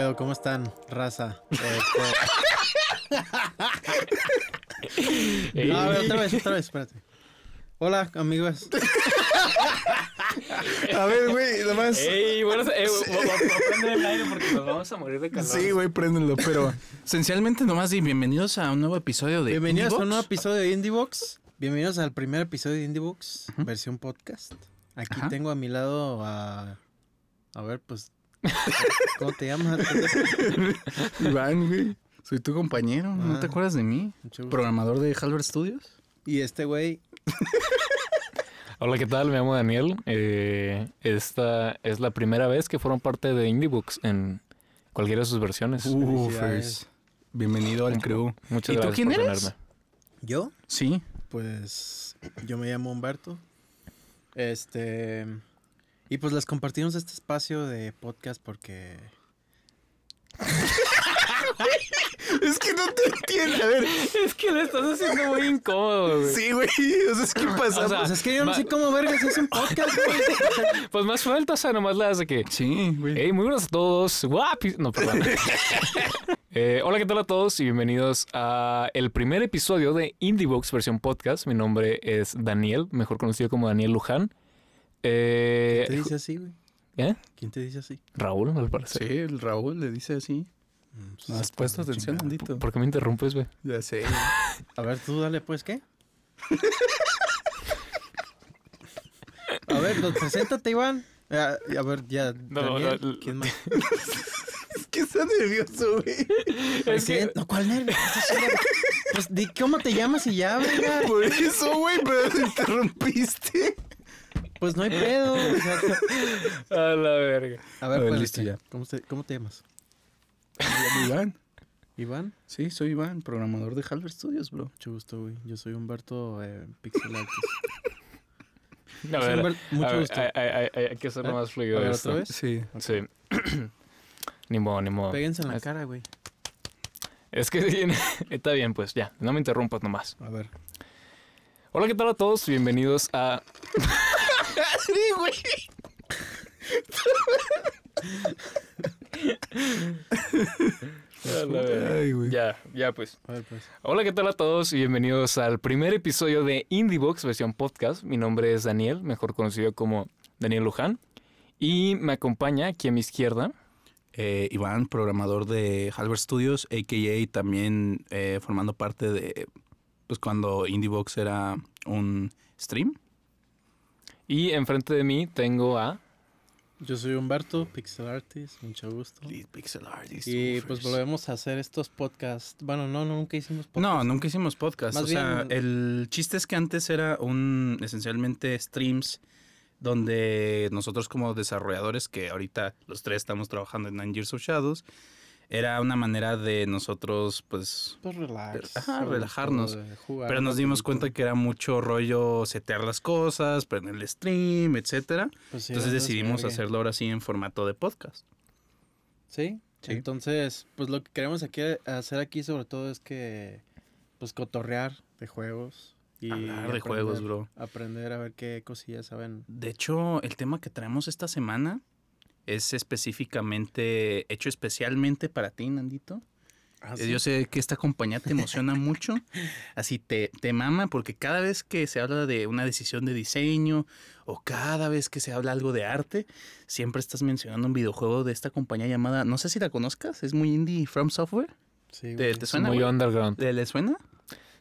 ¿Qué pedo? ¿Cómo están, raza? Este... no, a ver, otra vez, otra vez, espérate. Hola, amigos. A ver, güey, nomás. Ey, bueno, eh, vamos a prender el aire porque nos vamos a morir de calor. Sí, güey, préndenlo. Pero esencialmente nomás di bienvenidos a un nuevo episodio de Bienvenidos a un nuevo episodio de Indiebox. Bienvenidos al primer episodio de Indiebox, versión podcast. Aquí Ajá. tengo a mi lado a. A ver, pues. ¿Cómo te llamas? Iván, güey. Soy tu compañero, ¿no Ah. te acuerdas de mí? Programador de Halbert Studios. Y este güey. Hola, ¿qué tal? Me llamo Daniel. Eh, esta es la primera vez que fueron parte de Indiebooks en cualquiera de sus versiones. Uh. Bienvenido al crew. Muchas ¿Y tú quién por eres? tenerme. ¿Yo? Sí. Pues. Yo me llamo Humberto. Este. Y pues les compartimos este espacio de podcast porque. Es que no te entiendo. A ver. Es que lo estás haciendo muy incómodo, güey. Sí, güey. O sea, es que pasa. O sea, Pues es que yo no sé cómo vergas es un podcast, güey. Pues más suelta, o sea, nomás la hace que... sí, güey. Hey, muy buenos a todos. Guapis. No, perdón. Eh, hola, ¿qué tal a todos? Y bienvenidos a el primer episodio de Indiebox versión podcast. Mi nombre es Daniel, mejor conocido como Daniel Luján. Eh, ¿Quién te dice así, güey? ¿eh? ¿Quién te dice así? Raúl, al parecer. Sí, el Raúl le dice así. ¿No has puesto atención. Andito? ¿Por qué me interrumpes, güey? Ya sé. A ver, tú dale, pues, ¿qué? A ver, pues, preséntate, Iván. Ah, a ver, ya. No, Daniel, no, no. ¿Quién más? Es que está nervioso, güey. Es que- No, ¿cuál nervio? Pues di cómo te llamas y ya, verga. Por eso, güey, pero te interrumpiste. Pues no hay pedo. o sea, A la verga. a ver, A ver, listo ya. ¿Cómo te, ¿Cómo te llamas? Iván. Iván. Sí, soy Iván, programador de Halbert Studios, bro. Mucho gusto, güey. Yo soy Humberto eh, Pixel Artist. A ver, Humberto, mucho a ver, gusto. Hay, hay- hay- hay que hacerlo ¿Eh? más fluido. A ver, esto. ¿otra vez? Sí. Sí. ni modo, ni modo. Péguense en la Es- cara, güey. Es que está bien, pues ya. No me interrumpas nomás. A ver. Hola, ¿qué tal a todos? Bienvenidos a. Sí, güey. Ay, güey. Ya, ya pues. A ver, pues. Hola, ¿qué tal a todos? Y bienvenidos al primer episodio de Indiebox versión podcast. Mi nombre es Daniel, mejor conocido como Daniel Luján. Y me acompaña aquí a mi izquierda. Eh, Iván, programador de Halbert Studios, a.k.a. también eh, formando parte de, pues cuando Indiebox era un stream. Y enfrente de mí tengo a. Yo soy Humberto, Pixel Artist. Mucho gusto. Lead Pixel Artist. Y pues volvemos a hacer estos podcasts. Bueno, no, nunca hicimos podcasts. No, nunca hicimos podcast. Más o sea, el chiste es que antes era un esencialmente streams donde nosotros como desarrolladores, que ahorita los tres estamos trabajando en Nine Years of Shadows, era una manera de nosotros, pues, Pues relax. Ajá, relajarnos. jugar pero nos dimos cuenta que era mucho rollo setear las cosas, prender el stream, etcétera. Pues sí, Entonces decidimos hacerlo ahora sí en formato de podcast. ¿Sí? Sí. Entonces, pues lo que queremos aquí hacer aquí sobre todo es que, pues cotorrear de juegos. Y Hablar de juegos, bro. Aprender a ver qué cosillas saben. De hecho, el tema que traemos esta semana es específicamente hecho especialmente para ti, Nandito. Ah, Eh, Yo sé que esta compañía te emociona mucho, así te, te mama, porque cada vez que se habla de una decisión de diseño o cada vez que se habla algo de arte, siempre estás mencionando un videojuego de esta compañía llamada, no sé si la conozcas, es muy indie, From Software. Sí, ¿Te, suena? muy güey? underground. ¿Le, le suena?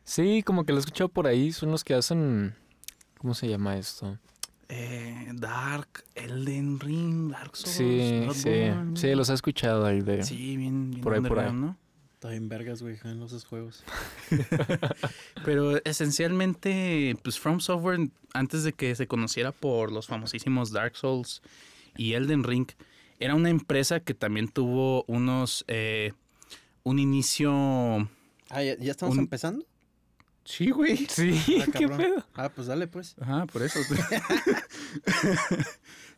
Sí, como que lo he escuchado por ahí. Son los que hacen. ¿Cómo se llama esto? Eh, Dark, Elden Ring, Dark Souls. Sí, sí. Bloodborne. Sí, los he escuchado ahí de. Sí, bien, bien Por ahí, por ahí. ¿no? Está bien vergas, güey, en esos juegos. Pero esencialmente, pues From Software, antes de que se conociera por los famosísimos Dark Souls y Elden Ring, era una empresa que también tuvo unos, eh, un inicio... Ah, ¿ya, ya estamos Un- empezando? Sí, güey. Sí, Ah, qué pedo. Ah, pues dale, pues. Ajá, por eso.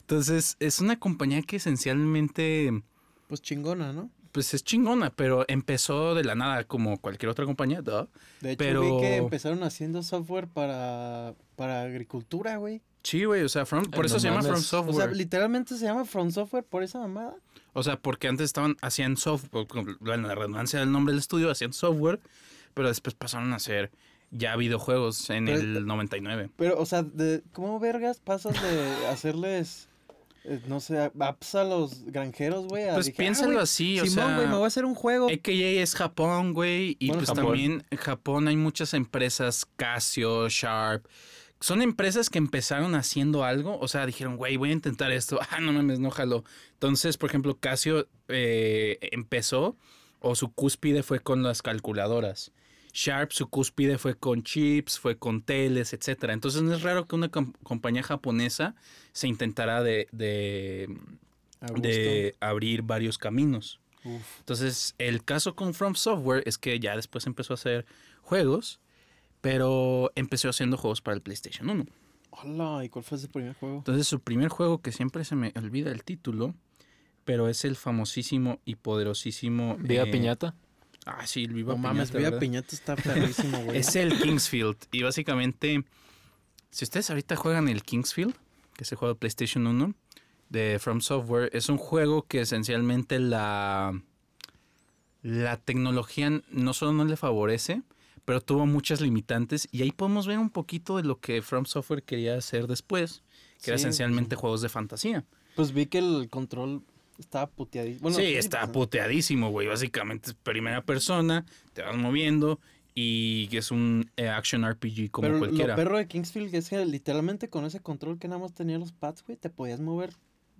Entonces, es una compañía que esencialmente, Pues chingona, ¿no? pues es chingona, pero empezó de la nada como cualquier otra compañía, duh. De hecho, Pero- vi que empezaron haciendo software para, para agricultura, güey. Sí, güey, o sea, From- por Ay, eso no se llama. From O O sea, Software. literalmente se llama From Software por esa mamada. O sea, porque antes estaban, hacían software, la redundancia del nombre del estudio, hacían software, pero después pasaron a hacer ya videojuegos en Pero- el 99. Pero, o sea, de, ¿cómo vergas pasas de hacerles, eh, no sé, apps a los granjeros, güey? Pues dije, ah, piénsalo así, o Simón, sea, güey, me voy a hacer un juego. AKA es Japón, güey, y Bueno, pues Japón. también en Japón hay muchas empresas, Casio, Sharp. Son empresas que empezaron haciendo algo, o sea, dijeron, güey, voy a intentar esto. Ah, no mames, no jalo. Entonces, por ejemplo, Casio eh, empezó, o su cúspide fue con las calculadoras. Sharp, su cúspide fue con chips, fue con teles, etcétera. Entonces, no es raro que una com- compañía japonesa se intentara de, de, abrir varios caminos. Uf. Entonces, el caso con From Software es que ya después empezó a hacer juegos, pero empezó haciendo juegos para el PlayStation 1. Hola, ¿y cuál fue ese primer juego? Entonces, su primer juego, que siempre se me olvida el título, pero es el famosísimo y poderosísimo... Viva eh, Piñata. Ah, sí, el Viva No mames, Piñata, Viva ¿verdad? Piñata está perrísimo, güey. Es el Kingsfield. Y básicamente, si ustedes ahorita juegan el Kingsfield, que es el juego de PlayStation 1 de From Software, es un juego que esencialmente la, la tecnología no solo no le favorece, pero tuvo muchas limitantes. Y ahí podemos ver un poquito de lo que From Software quería hacer después, que era Sí, esencialmente juegos de fantasía. Pues vi que el control estaba puteadísimo. Bueno, sí, está puteadísimo, güey. Básicamente es primera persona, te vas moviendo y que es un eh, action RPG como Pero cualquiera. lo perro de Kingsfield es que literalmente con ese control que nada más tenía los pads, güey, te podías mover,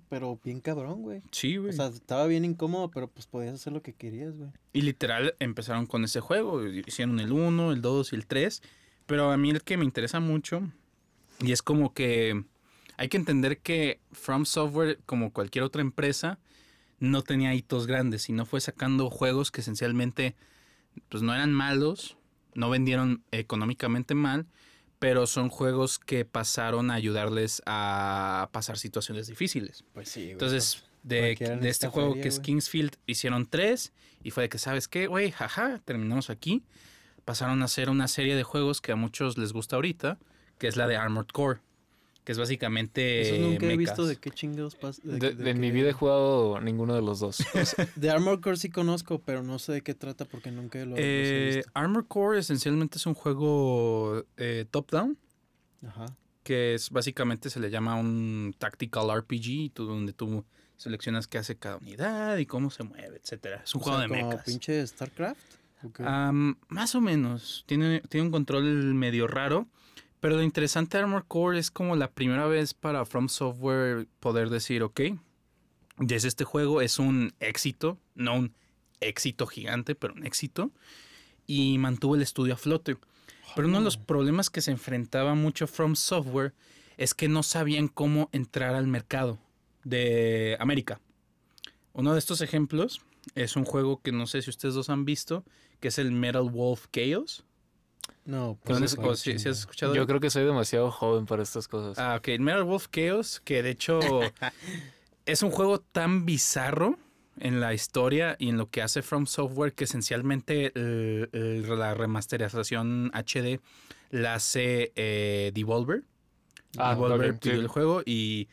pero bien cabrón, güey. Sí, güey. O sea, estaba bien incómodo, pero pues podías hacer lo que querías, güey. y literal empezaron con ese juego. Hicieron el 1, el 2 y el 3. Pero a mí el que me interesa mucho y es como que hay que entender que From Software, como cualquier otra empresa, no tenía hitos grandes, sino fue sacando juegos que esencialmente pues no eran malos, no vendieron económicamente mal, pero son juegos que pasaron a ayudarles a pasar situaciones difíciles. Pues sí, güey. Entonces, de, cualquiera de este juego feria, que es güey. Kingsfield, hicieron tres y fue de que, ¿sabes qué, güey? Jaja, terminamos aquí. Pasaron a hacer una serie de juegos que a muchos les gusta ahorita, que es la de Armored Core, que es básicamente Eso nunca he visto de qué chingados pasa. De, mi vida he jugado ninguno de los dos. De Armor Core sí conozco, pero no sé de qué trata porque nunca lo, he Eh, visto. Armored Core esencialmente es un juego eh, top-down, Ajá. que es básicamente se le llama un tactical RPG, tú- donde tú seleccionas qué hace cada unidad y cómo se mueve, etcétera. Es un O juego sea, de como mechas. pinche StarCraft. más o menos. Tiene, tiene un control medio raro. Pero lo interesante de Armor Core es como la primera vez para From Software poder decir, ok, desde este juego es un éxito, no un éxito gigante, pero un éxito. Y mantuvo el estudio a flote. Pero uno de los problemas que se enfrentaba mucho From Software es que no sabían cómo entrar al mercado de América. Uno de estos ejemplos es un juego que no sé si ustedes dos han visto, que es el Metal Wolf Chaos. No, ¿Con pues no, has escuchado? Yo creo que soy demasiado joven para estas cosas. Ah, ok. Metal Wolf Chaos, que de hecho es un juego tan bizarro en la historia y en lo que hace From Software que esencialmente el- el- la remasterización HD la hace eh, Devolver. Ah, Devolver pidió sí. el juego y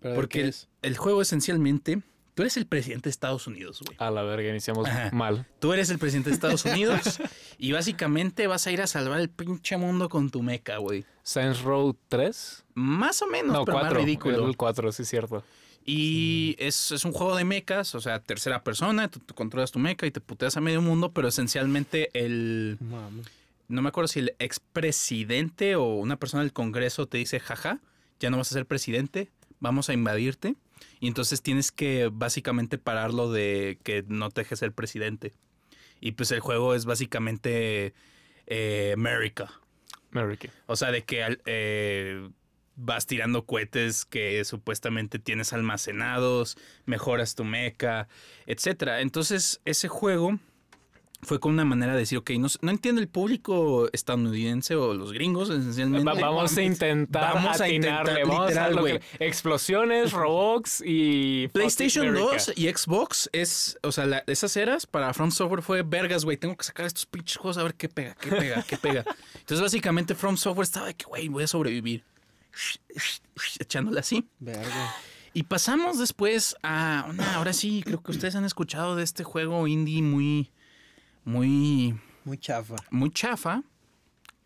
¿Pero porque qué el, es? el juego esencialmente... Tú eres el presidente de Estados Unidos, güey. A la verga, iniciamos Ajá. mal. Tú eres el presidente de Estados Unidos y básicamente vas a ir a salvar el pinche mundo con tu meca, güey. Saints Row 3. Más o menos, No, pero 4. más ridículo. El 4, sí, es cierto. Y es, es un juego de mechas, o sea, tercera persona, tú, tú controlas tu mecha y te puteas a medio mundo, pero esencialmente el... Mames. No me acuerdo si el expresidente o una persona del Congreso te dice, jaja, ya no vas a ser presidente, vamos a invadirte. Y entonces tienes que básicamente pararlo de que no te deje ser presidente. Y pues el juego es básicamente eh, America. American. O sea, de que eh, vas tirando cohetes que supuestamente tienes almacenados, mejoras tu mecha, etcétera. Entonces, ese juego fue con una manera de decir, ok, no, no entiende el público estadounidense o los gringos, esencialmente. Va- vamos a intentar Vamos a intentar, atinarle. Vamos literal, güey. Explosiones, robots y... PlayStation America. 2 y Xbox es, o sea, la- esas eras para From Software fue vergas, güey. Tengo que sacar estos pinches juegos a ver qué pega, qué pega, qué pega. Entonces, básicamente, From Software estaba de que, güey, voy a sobrevivir. Echándole así. Verga. Y pasamos después a una, ahora sí, creo que ustedes han escuchado de este juego indie muy, muy, Muy chafa. muy chafa,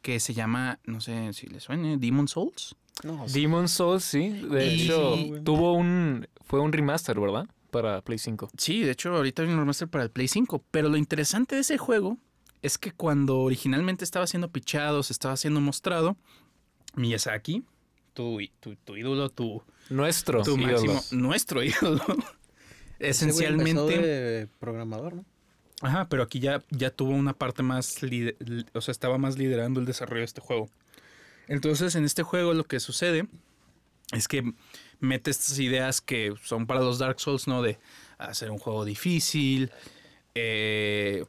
que se llama, no sé si les suene, Demon Souls. No, Demon Souls, sí. De Y- hecho, Sí, tuvo un. Fue un remaster, ¿verdad? Para Play 5. Sí, de hecho, ahorita hay un remaster para el Play 5. Pero lo interesante de ese juego es que cuando originalmente estaba siendo pichado, se estaba siendo mostrado, Miyazaki, tu, tu, tu ídolo, tu, Nuestro. tu ídolo. máximo, nuestro ídolo, ese güey empezó esencialmente. de programador, ¿no? Ajá, pero aquí ya, ya tuvo una parte más, o sea, estaba más liderando el desarrollo de este juego. Entonces, en este juego lo que sucede es que mete estas ideas que son para los Dark Souls, ¿no? De hacer un juego difícil, eh,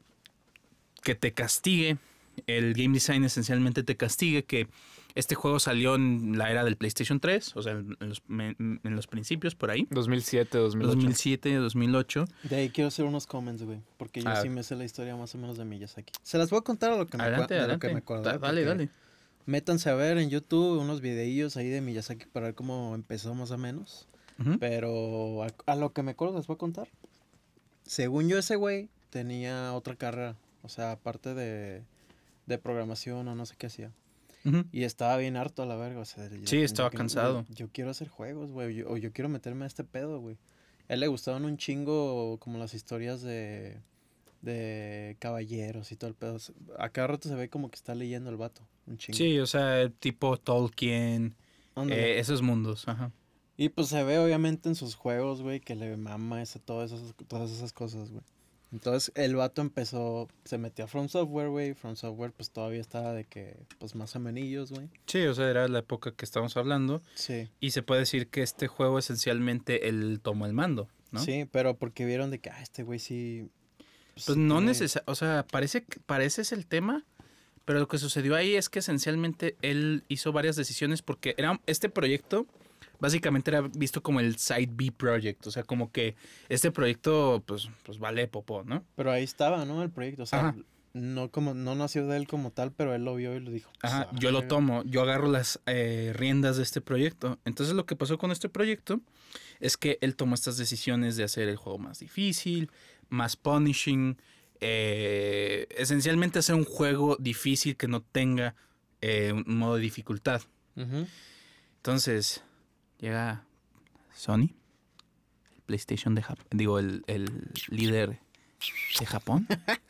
que te castigue. El game design esencialmente te castigue que este juego salió en la era del PlayStation 3, o sea, en los, en los principios por ahí. 2007, 2008. 2007, 2008. De ahí quiero hacer unos comments, güey. Porque yo Ah. sí me sé la historia más o menos de Miyazaki. Se las voy a contar a lo que me, Adelante, acua- de lo adelante. que me acuerdo. Da- dale, dale. Métanse a ver en YouTube unos videillos ahí de Miyazaki para ver cómo empezó más o menos. Pero a, a lo que me acuerdo les voy a contar. Según yo, ese güey tenía otra carrera. O sea, aparte de, de programación o no sé qué hacía. Y estaba bien harto a la verga. O sea, yo- Sí, estaba yo- cansado. Yo, yo quiero hacer juegos, güey. O yo quiero meterme a este pedo, güey. A él le gustaban un chingo como las historias de, de caballeros y todo el pedo. A cada rato se ve como que está leyendo el vato. Un chingo. Sí, o sea, tipo Tolkien, eh, esos mundos. Ajá. Y pues se ve obviamente en sus juegos, güey, que le mama ese, todas, esas, todas esas cosas, güey. Entonces el vato empezó, se metió a From Software, güey. From Software pues todavía estaba de que, pues más amenillos, güey. Sí, o sea, era la época que estamos hablando. Sí. Y se puede decir que este juego esencialmente él tomó el mando, ¿no? Sí, pero porque vieron de que, ah, este güey sí... Pues no tiene- necesariamente, o sea, parece, que- parece es el tema, pero lo que sucedió ahí es que esencialmente él hizo varias decisiones porque era este proyecto básicamente era visto como el side B project, o sea, como que este proyecto pues pues vale popó, ¿no? Pero ahí estaba, ¿no? El proyecto, o sea, Ajá. no como no nació de él como tal, pero él lo vio y lo dijo. pues, Ajá, ah, yo lo tomo, yo agarro las eh, riendas de este proyecto. Entonces lo que pasó con este proyecto es que él tomó estas decisiones de hacer el juego más difícil, más punishing, eh, esencialmente hacer un juego difícil que no tenga eh, un modo de dificultad. Entonces llega Sony, PlayStation de Japón, digo, el, el líder de Japón.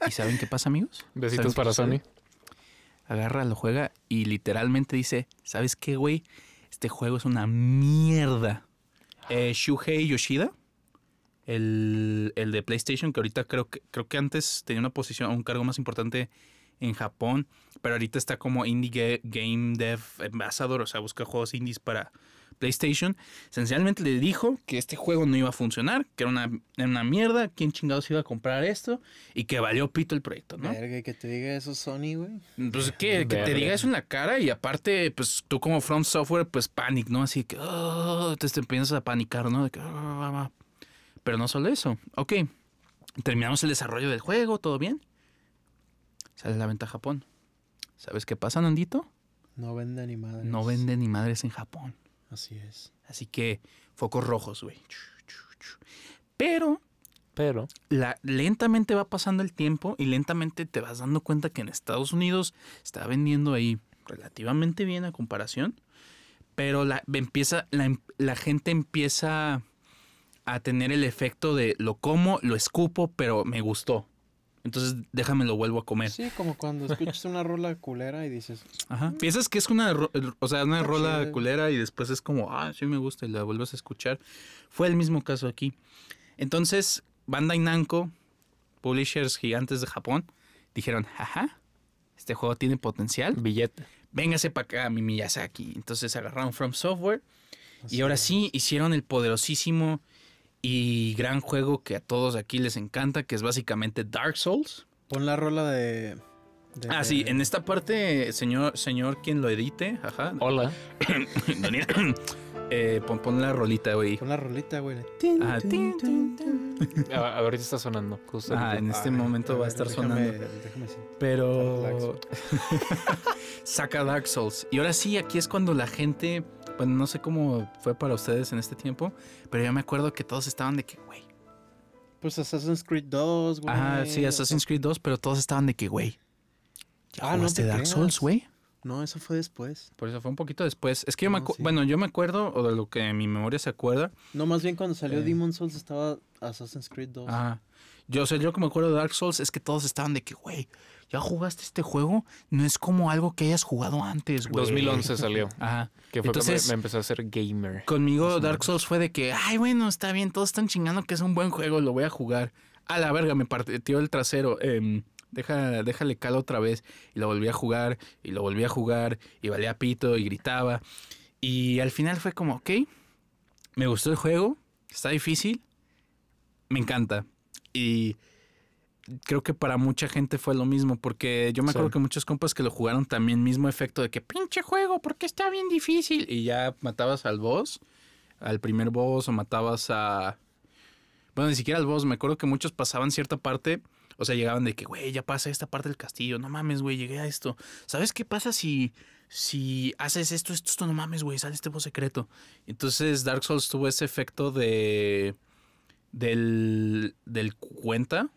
¿Y saben qué pasa, amigos? Besitos ¿Saben para? Sony. agarra, lo juega y literalmente dice, ¿sabes qué, güey? Este juego es una mierda. Eh, Shuhei Yoshida, el, el de PlayStation, que ahorita creo que, creo que antes tenía una posición, un cargo más importante en Japón, pero ahorita está como Indie Ga- Game Dev Ambassador, o sea, busca juegos indies para PlayStation. Esencialmente le dijo que este juego no iba a funcionar, que era una, era una mierda, quién chingados iba a comprar esto y que valió pito el proyecto, ¿no? Verga, y que te diga eso Sony, güey. Pues que, que te diga eso en la cara y aparte, pues tú como Front Software, pues panic, ¿no? Así que "Ah", te, te empiezas a panicar, ¿no? De que, "Ah". Pero no solo eso. Ok, terminamos el desarrollo del juego, todo bien. Sale la venta a Japón. ¿Sabes qué pasa, Nandito? No vende ni madre. No venden ni madres en Japón. Así es. Así que focos rojos, güey. Pero Pero, la, lentamente va pasando el tiempo y lentamente te vas dando cuenta que en Estados Unidos está vendiendo ahí relativamente bien a comparación, pero la, empieza, la, la gente empieza a tener el efecto de lo como, lo escupo, pero me gustó. Entonces déjame lo vuelvo a comer. Sí, como cuando escuchas una rola culera y dices, Ajá. Piensas que es una, ro- o sea, una rola culera y después es como, ah, sí me gusta y la vuelves a escuchar. Fue el mismo caso aquí. Entonces, Bandai Namco, publishers gigantes de Japón, dijeron, ajá, este juego tiene potencial. billete. Véngase para acá, mi Miyazaki. Entonces agarraron From Software así y ahora es. sí hicieron el poderosísimo y gran juego que a todos aquí les encanta, que es básicamente Dark Souls. Pon la rola de. de- Ah, sí, en esta parte, señor, señor quien lo edite, ajá, Hola. Daniel, eh, pon, pon la rolita, güey. Pon la rolita, güey. Ah, ahorita está sonando. Ah, en este momento va a estar déjame- sonando. Déjame. Pero Dark saca Dark Souls. Y ahora sí, aquí es cuando la gente bueno, no sé cómo fue para ustedes en este tiempo, pero yo me acuerdo que todos estaban de que, güey. Pues Assassin's Creed 2, güey. Ajá, sí, Assassin's Creed 2, pero todos estaban de que, güey. ¿Ya Ah, no te Dark creas. Souls, güey? No, eso fue después. Por eso fue un poquito después. Es que yo me sí. bueno, yo me acuerdo, o de lo que mi memoria se acuerda. No, más bien cuando salió Eh. Demon Souls estaba Assassin's Creed 2. Ajá. Yo, o sea, yo que me acuerdo de Dark Souls es que todos estaban de que, güey, ya jugaste este juego, no es como algo que hayas jugado antes, güey. 2011 salió. Ajá. Que fue Entonces- cuando me empezó a ser gamer. Conmigo Dark. Souls fue de que, ay, bueno, está bien, todos están chingando que es un buen juego, lo voy a jugar. A la verga, me partió el trasero. em, deja, déjale calo otra vez. Y lo volví a jugar, y lo volví a jugar, y valía pito, y gritaba. Y al final fue como, ok, me gustó el juego, está difícil, me encanta. Y creo que para mucha gente fue lo mismo, porque yo me Sí. acuerdo que muchos compas que lo jugaron también mismo efecto de que pinche juego, porque está bien difícil. Y ya matabas al boss, al primer boss, o matabas a... Bueno, ni siquiera al boss, me acuerdo que muchos pasaban cierta parte, o sea, llegaban de que, güey, ya pasa esta parte del castillo, no mames, güey, llegué a esto. ¿Sabes qué pasa si, si haces esto, esto, esto, no mames, güey, sale este boss secreto? Entonces Dark Souls tuvo ese efecto de... del... del cuenta.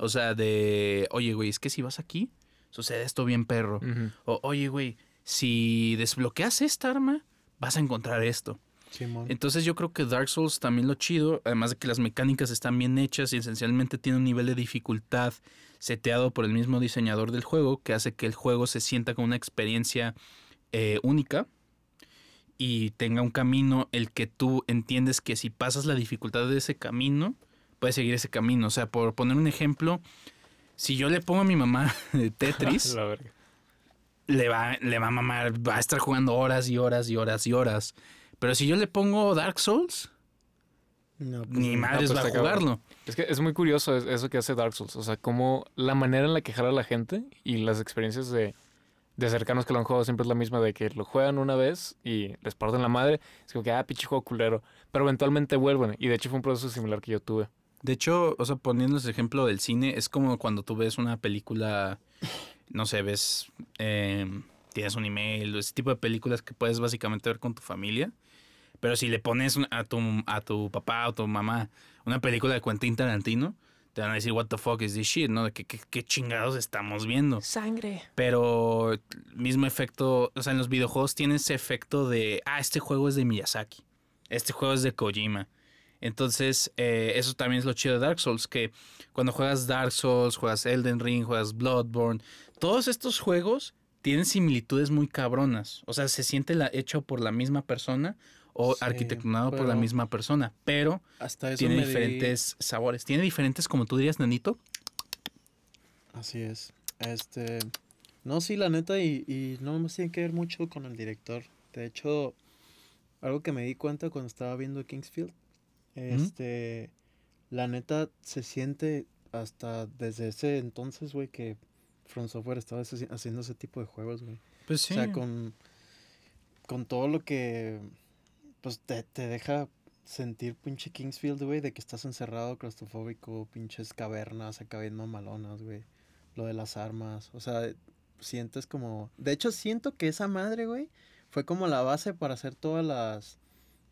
O sea, de, oye, güey, es que si vas aquí, sucede esto bien perro. O, oye, güey, si desbloqueas esta arma, vas a encontrar esto. Simón. Entonces yo creo que Dark Souls también lo chido, además de que las mecánicas están bien hechas y esencialmente tiene un nivel de dificultad seteado por el mismo diseñador del juego, que hace que el juego se sienta como una experiencia eh, única y tenga un camino el que tú entiendes que si pasas la dificultad de ese camino, puedes seguir ese camino. O sea, por poner un ejemplo, si yo le pongo a mi mamá Tetris, La verga. le va, le va a mamar, va a estar jugando horas y horas y horas y horas. Pero si yo le pongo Dark Souls, No, pues, ni no. madres pues va a cabrón. jugarlo. Es que es muy curioso es- eso que hace Dark Souls. O sea, como la manera en la que jala a la gente y las experiencias de, de cercanos que lo han jugado siempre es la misma de que lo juegan una vez y les parten la madre. Es como que, ah, pinche juego culero. Pero eventualmente vuelven. Y de hecho fue un proceso similar que yo tuve. De hecho, o sea, poniendo ese ejemplo del cine, es como cuando tú ves una película, no sé, ves, eh, tienes un email, ese tipo de películas que puedes básicamente ver con tu familia. Pero si le pones a tu, a tu papá o tu mamá una película de Quentin Tarantino, te van a decir, what the fuck is this shit, ¿no? Qué, qué- qué chingados estamos viendo. Sangre. Pero mismo efecto, o sea, en los videojuegos tiene ese efecto de, ah, este juego es de Miyazaki, este juego es de Kojima. Entonces, eh, eso también es lo chido de Dark Souls, que cuando juegas Dark Souls, juegas Elden Ring, juegas Bloodborne, todos estos juegos tienen similitudes muy cabronas. O sea, se siente la, hecho por la misma persona o Sí, arquitectonado por la misma persona, pero Hasta tiene me di- diferentes sabores. Tiene diferentes, como tú dirías, Nanito. Así es. Este. No, sí, la neta, y, y no más tiene que ver mucho con el director. De hecho, algo que me di cuenta cuando estaba viendo Kingsfield, este. La neta se siente hasta desde ese entonces, güey, que From Software estaba haci- haciendo ese tipo de juegos, güey. Pues sí. O sea, con, con todo lo que pues te, te deja sentir pinche Kingsfield, güey, de que estás encerrado, claustrofóbico, pinches cavernas acá bien mamalonas, güey. Lo de las armas, o sea, sientes como... De hecho, siento que esa madre, güey, fue como la base para hacer todas las...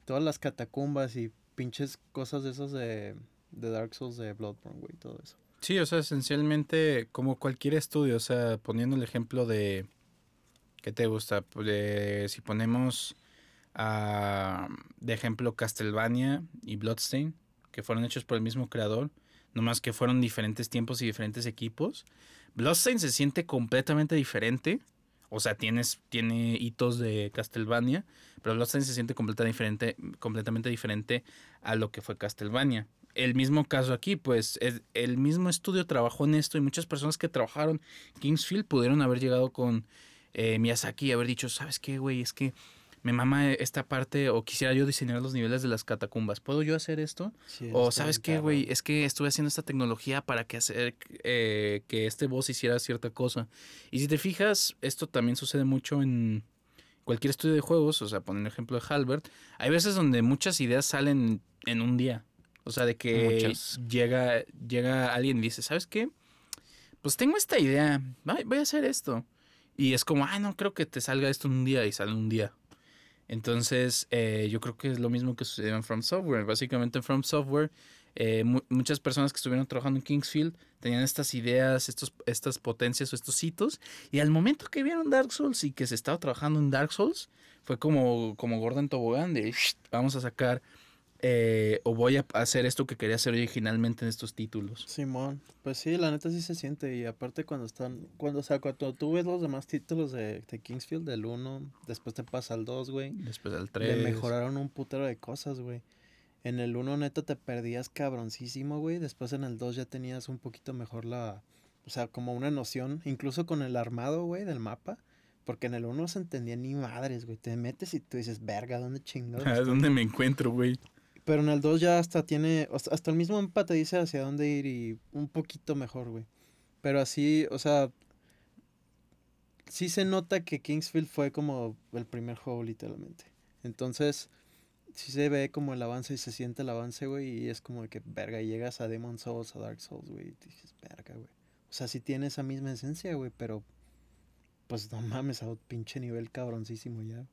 Todas las catacumbas y pinches cosas de esas de, de Dark Souls, de Bloodborne, güey, todo eso. Sí, o sea, esencialmente como cualquier estudio, o sea, poniendo el ejemplo de, ¿qué te gusta? Pues, de- si ponemos ah, de ejemplo Castlevania y Bloodstain, que fueron hechos por el mismo creador, nomás que fueron diferentes tiempos y diferentes equipos. Bloodstain se siente completamente diferente, o sea, tienes, tiene hitos de Castlevania, pero Bloodstain se siente completamente diferente, completamente diferente a lo que fue Castlevania el mismo caso aquí, pues es- el mismo estudio trabajó en esto y muchas personas que trabajaron Kingsfield pudieron haber llegado con eh, Miyazaki y haber dicho, ¿sabes qué, güey? Es que me mama esta parte o quisiera yo diseñar los niveles de las catacumbas. ¿Puedo yo hacer esto? Sí, O sabes qué, güey, es que estuve haciendo esta tecnología para que hacer eh, que este boss hiciera cierta cosa. Y si te fijas, esto también sucede mucho en cualquier estudio de juegos, o sea, poniendo ejemplo de Halbert, hay veces donde muchas ideas salen en un día. O sea, de que Muchas. llega, llega alguien y dice, ¿sabes qué? Pues tengo esta idea, voy a hacer esto. Y es como, ay, no creo que te salga esto en un día y sale en un día. Entonces, eh, yo creo que es lo mismo que sucedió en From Software. Básicamente en From Software, eh, mu- muchas personas que estuvieron trabajando en Kingsfield tenían estas ideas, estos, estas potencias o estos hitos. Y al momento que vieron Dark Souls y que se estaba trabajando en Dark Souls, fue como, como Gordon Tobogán de vamos a sacar eh, o voy a hacer esto que quería hacer originalmente en estos títulos. Simón, pues sí, la neta sí se siente. Y aparte cuando están, cuando, o sea, cuando tú ves los demás títulos de, de Kingsfield, del 1, después te pasa al 2, güey. Después Le 3. mejoraron un putero de cosas, güey. En el 1 neta te perdías cabroncísimo, güey. Después en el 2 ya tenías un poquito mejor la... O sea, como una noción, incluso con el armado, güey, del mapa. Porque en el 1 no se entendía ni madres, güey. Te metes y tú dices, verga, ¿dónde chingados? ¿A estoy?" dónde me encuentro, güey? Pero en el 2 ya hasta tiene, hasta el mismo mapa te dice hacia dónde ir y un poquito mejor, güey. Pero así, o sea, sí se nota que Kingsfield fue como el primer juego literalmente. Entonces, sí se ve como el avance y se siente el avance, güey, y es como que, verga, llegas a Demon Souls, a Dark Souls, güey, y dices, verga, güey. O sea, sí tiene esa misma esencia, güey, pero pues no mames, a un pinche nivel cabroncísimo ya.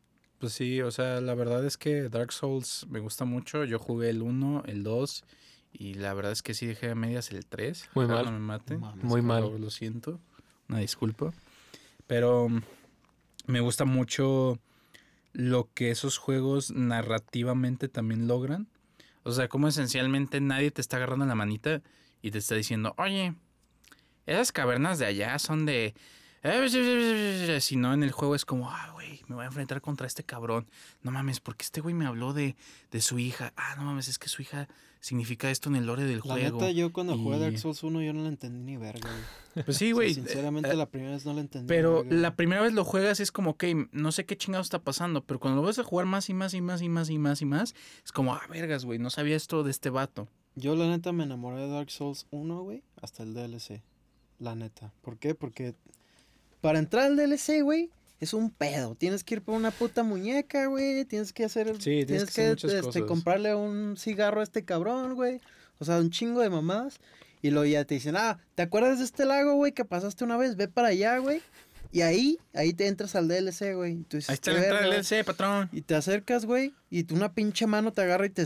Pues sí, o sea, la verdad es que Dark Souls me gusta mucho. Yo jugué el 1, el 2 y la verdad es que sí dejé a medias el 3. Muy Ojalá mal. No me mate. No mames, Muy mal. Lo siento. Una disculpa. Pero me gusta mucho lo que esos juegos narrativamente también logran. O sea, como esencialmente nadie te está agarrando la manita y te está diciendo, oye, esas cavernas de allá son de... Si no, en el juego es como, ah, güey, me voy a enfrentar contra este cabrón. No mames, porque este güey me habló de, de su hija. Ah, no mames, es que su hija significa esto en el lore del La juego. neta, yo cuando jugué y- Dark Souls 1 yo no le entendí ni verga, güey. Pues sí, güey. sinceramente, eh, la primera vez no le entendí. Pero ni verga, la primera vez lo juegas es como, ok, no sé qué chingado está pasando. Pero cuando lo vas a jugar más y más y más y más y más y más, es como, ah, vergas, güey, no sabía esto de este vato. Yo, la neta, me enamoré de Dark Souls 1, güey, hasta el DLC. La neta. ¿Por qué? Porque para entrar al DLC, güey, es un pedo. Tienes que ir por una puta muñeca, güey. Tienes que hacer. Sí, tienes tienes que que, hacer muchas este, comprarle un cigarro a este cabrón, güey. O sea, un chingo de mamadas. Y luego ya te dicen, ah, ¿te acuerdas de este lago, güey, que pasaste una vez? Ve para allá, güey. Y ahí, ahí te entras al DLC, güey. Ahí está "¿Qué la entrada verga, del güey?". LC, patrón. Y te acercas, güey, y tú una pinche mano te agarra y te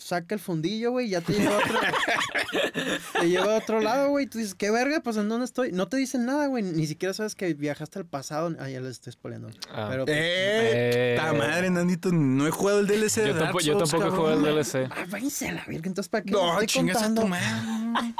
saca el fundillo, güey, y ya te lleva a otro, te lleva a otro lado, güey. Tú dices, ¿qué verga? Pues en dónde estoy. No te dicen nada, güey. Ni siquiera sabes que viajaste al pasado. Ah, ya les estoy spoileando. Ah. Pero, pues, ¡Eh! Eh. ¡Ta madre, Nandito! No he jugado el DLC de Yo, Dark tampoco, yo Souls, tampoco he jugado el. DLC. ah, váyanse a la verga. Entonces, ¿para qué No, chingas a contando? tu madre.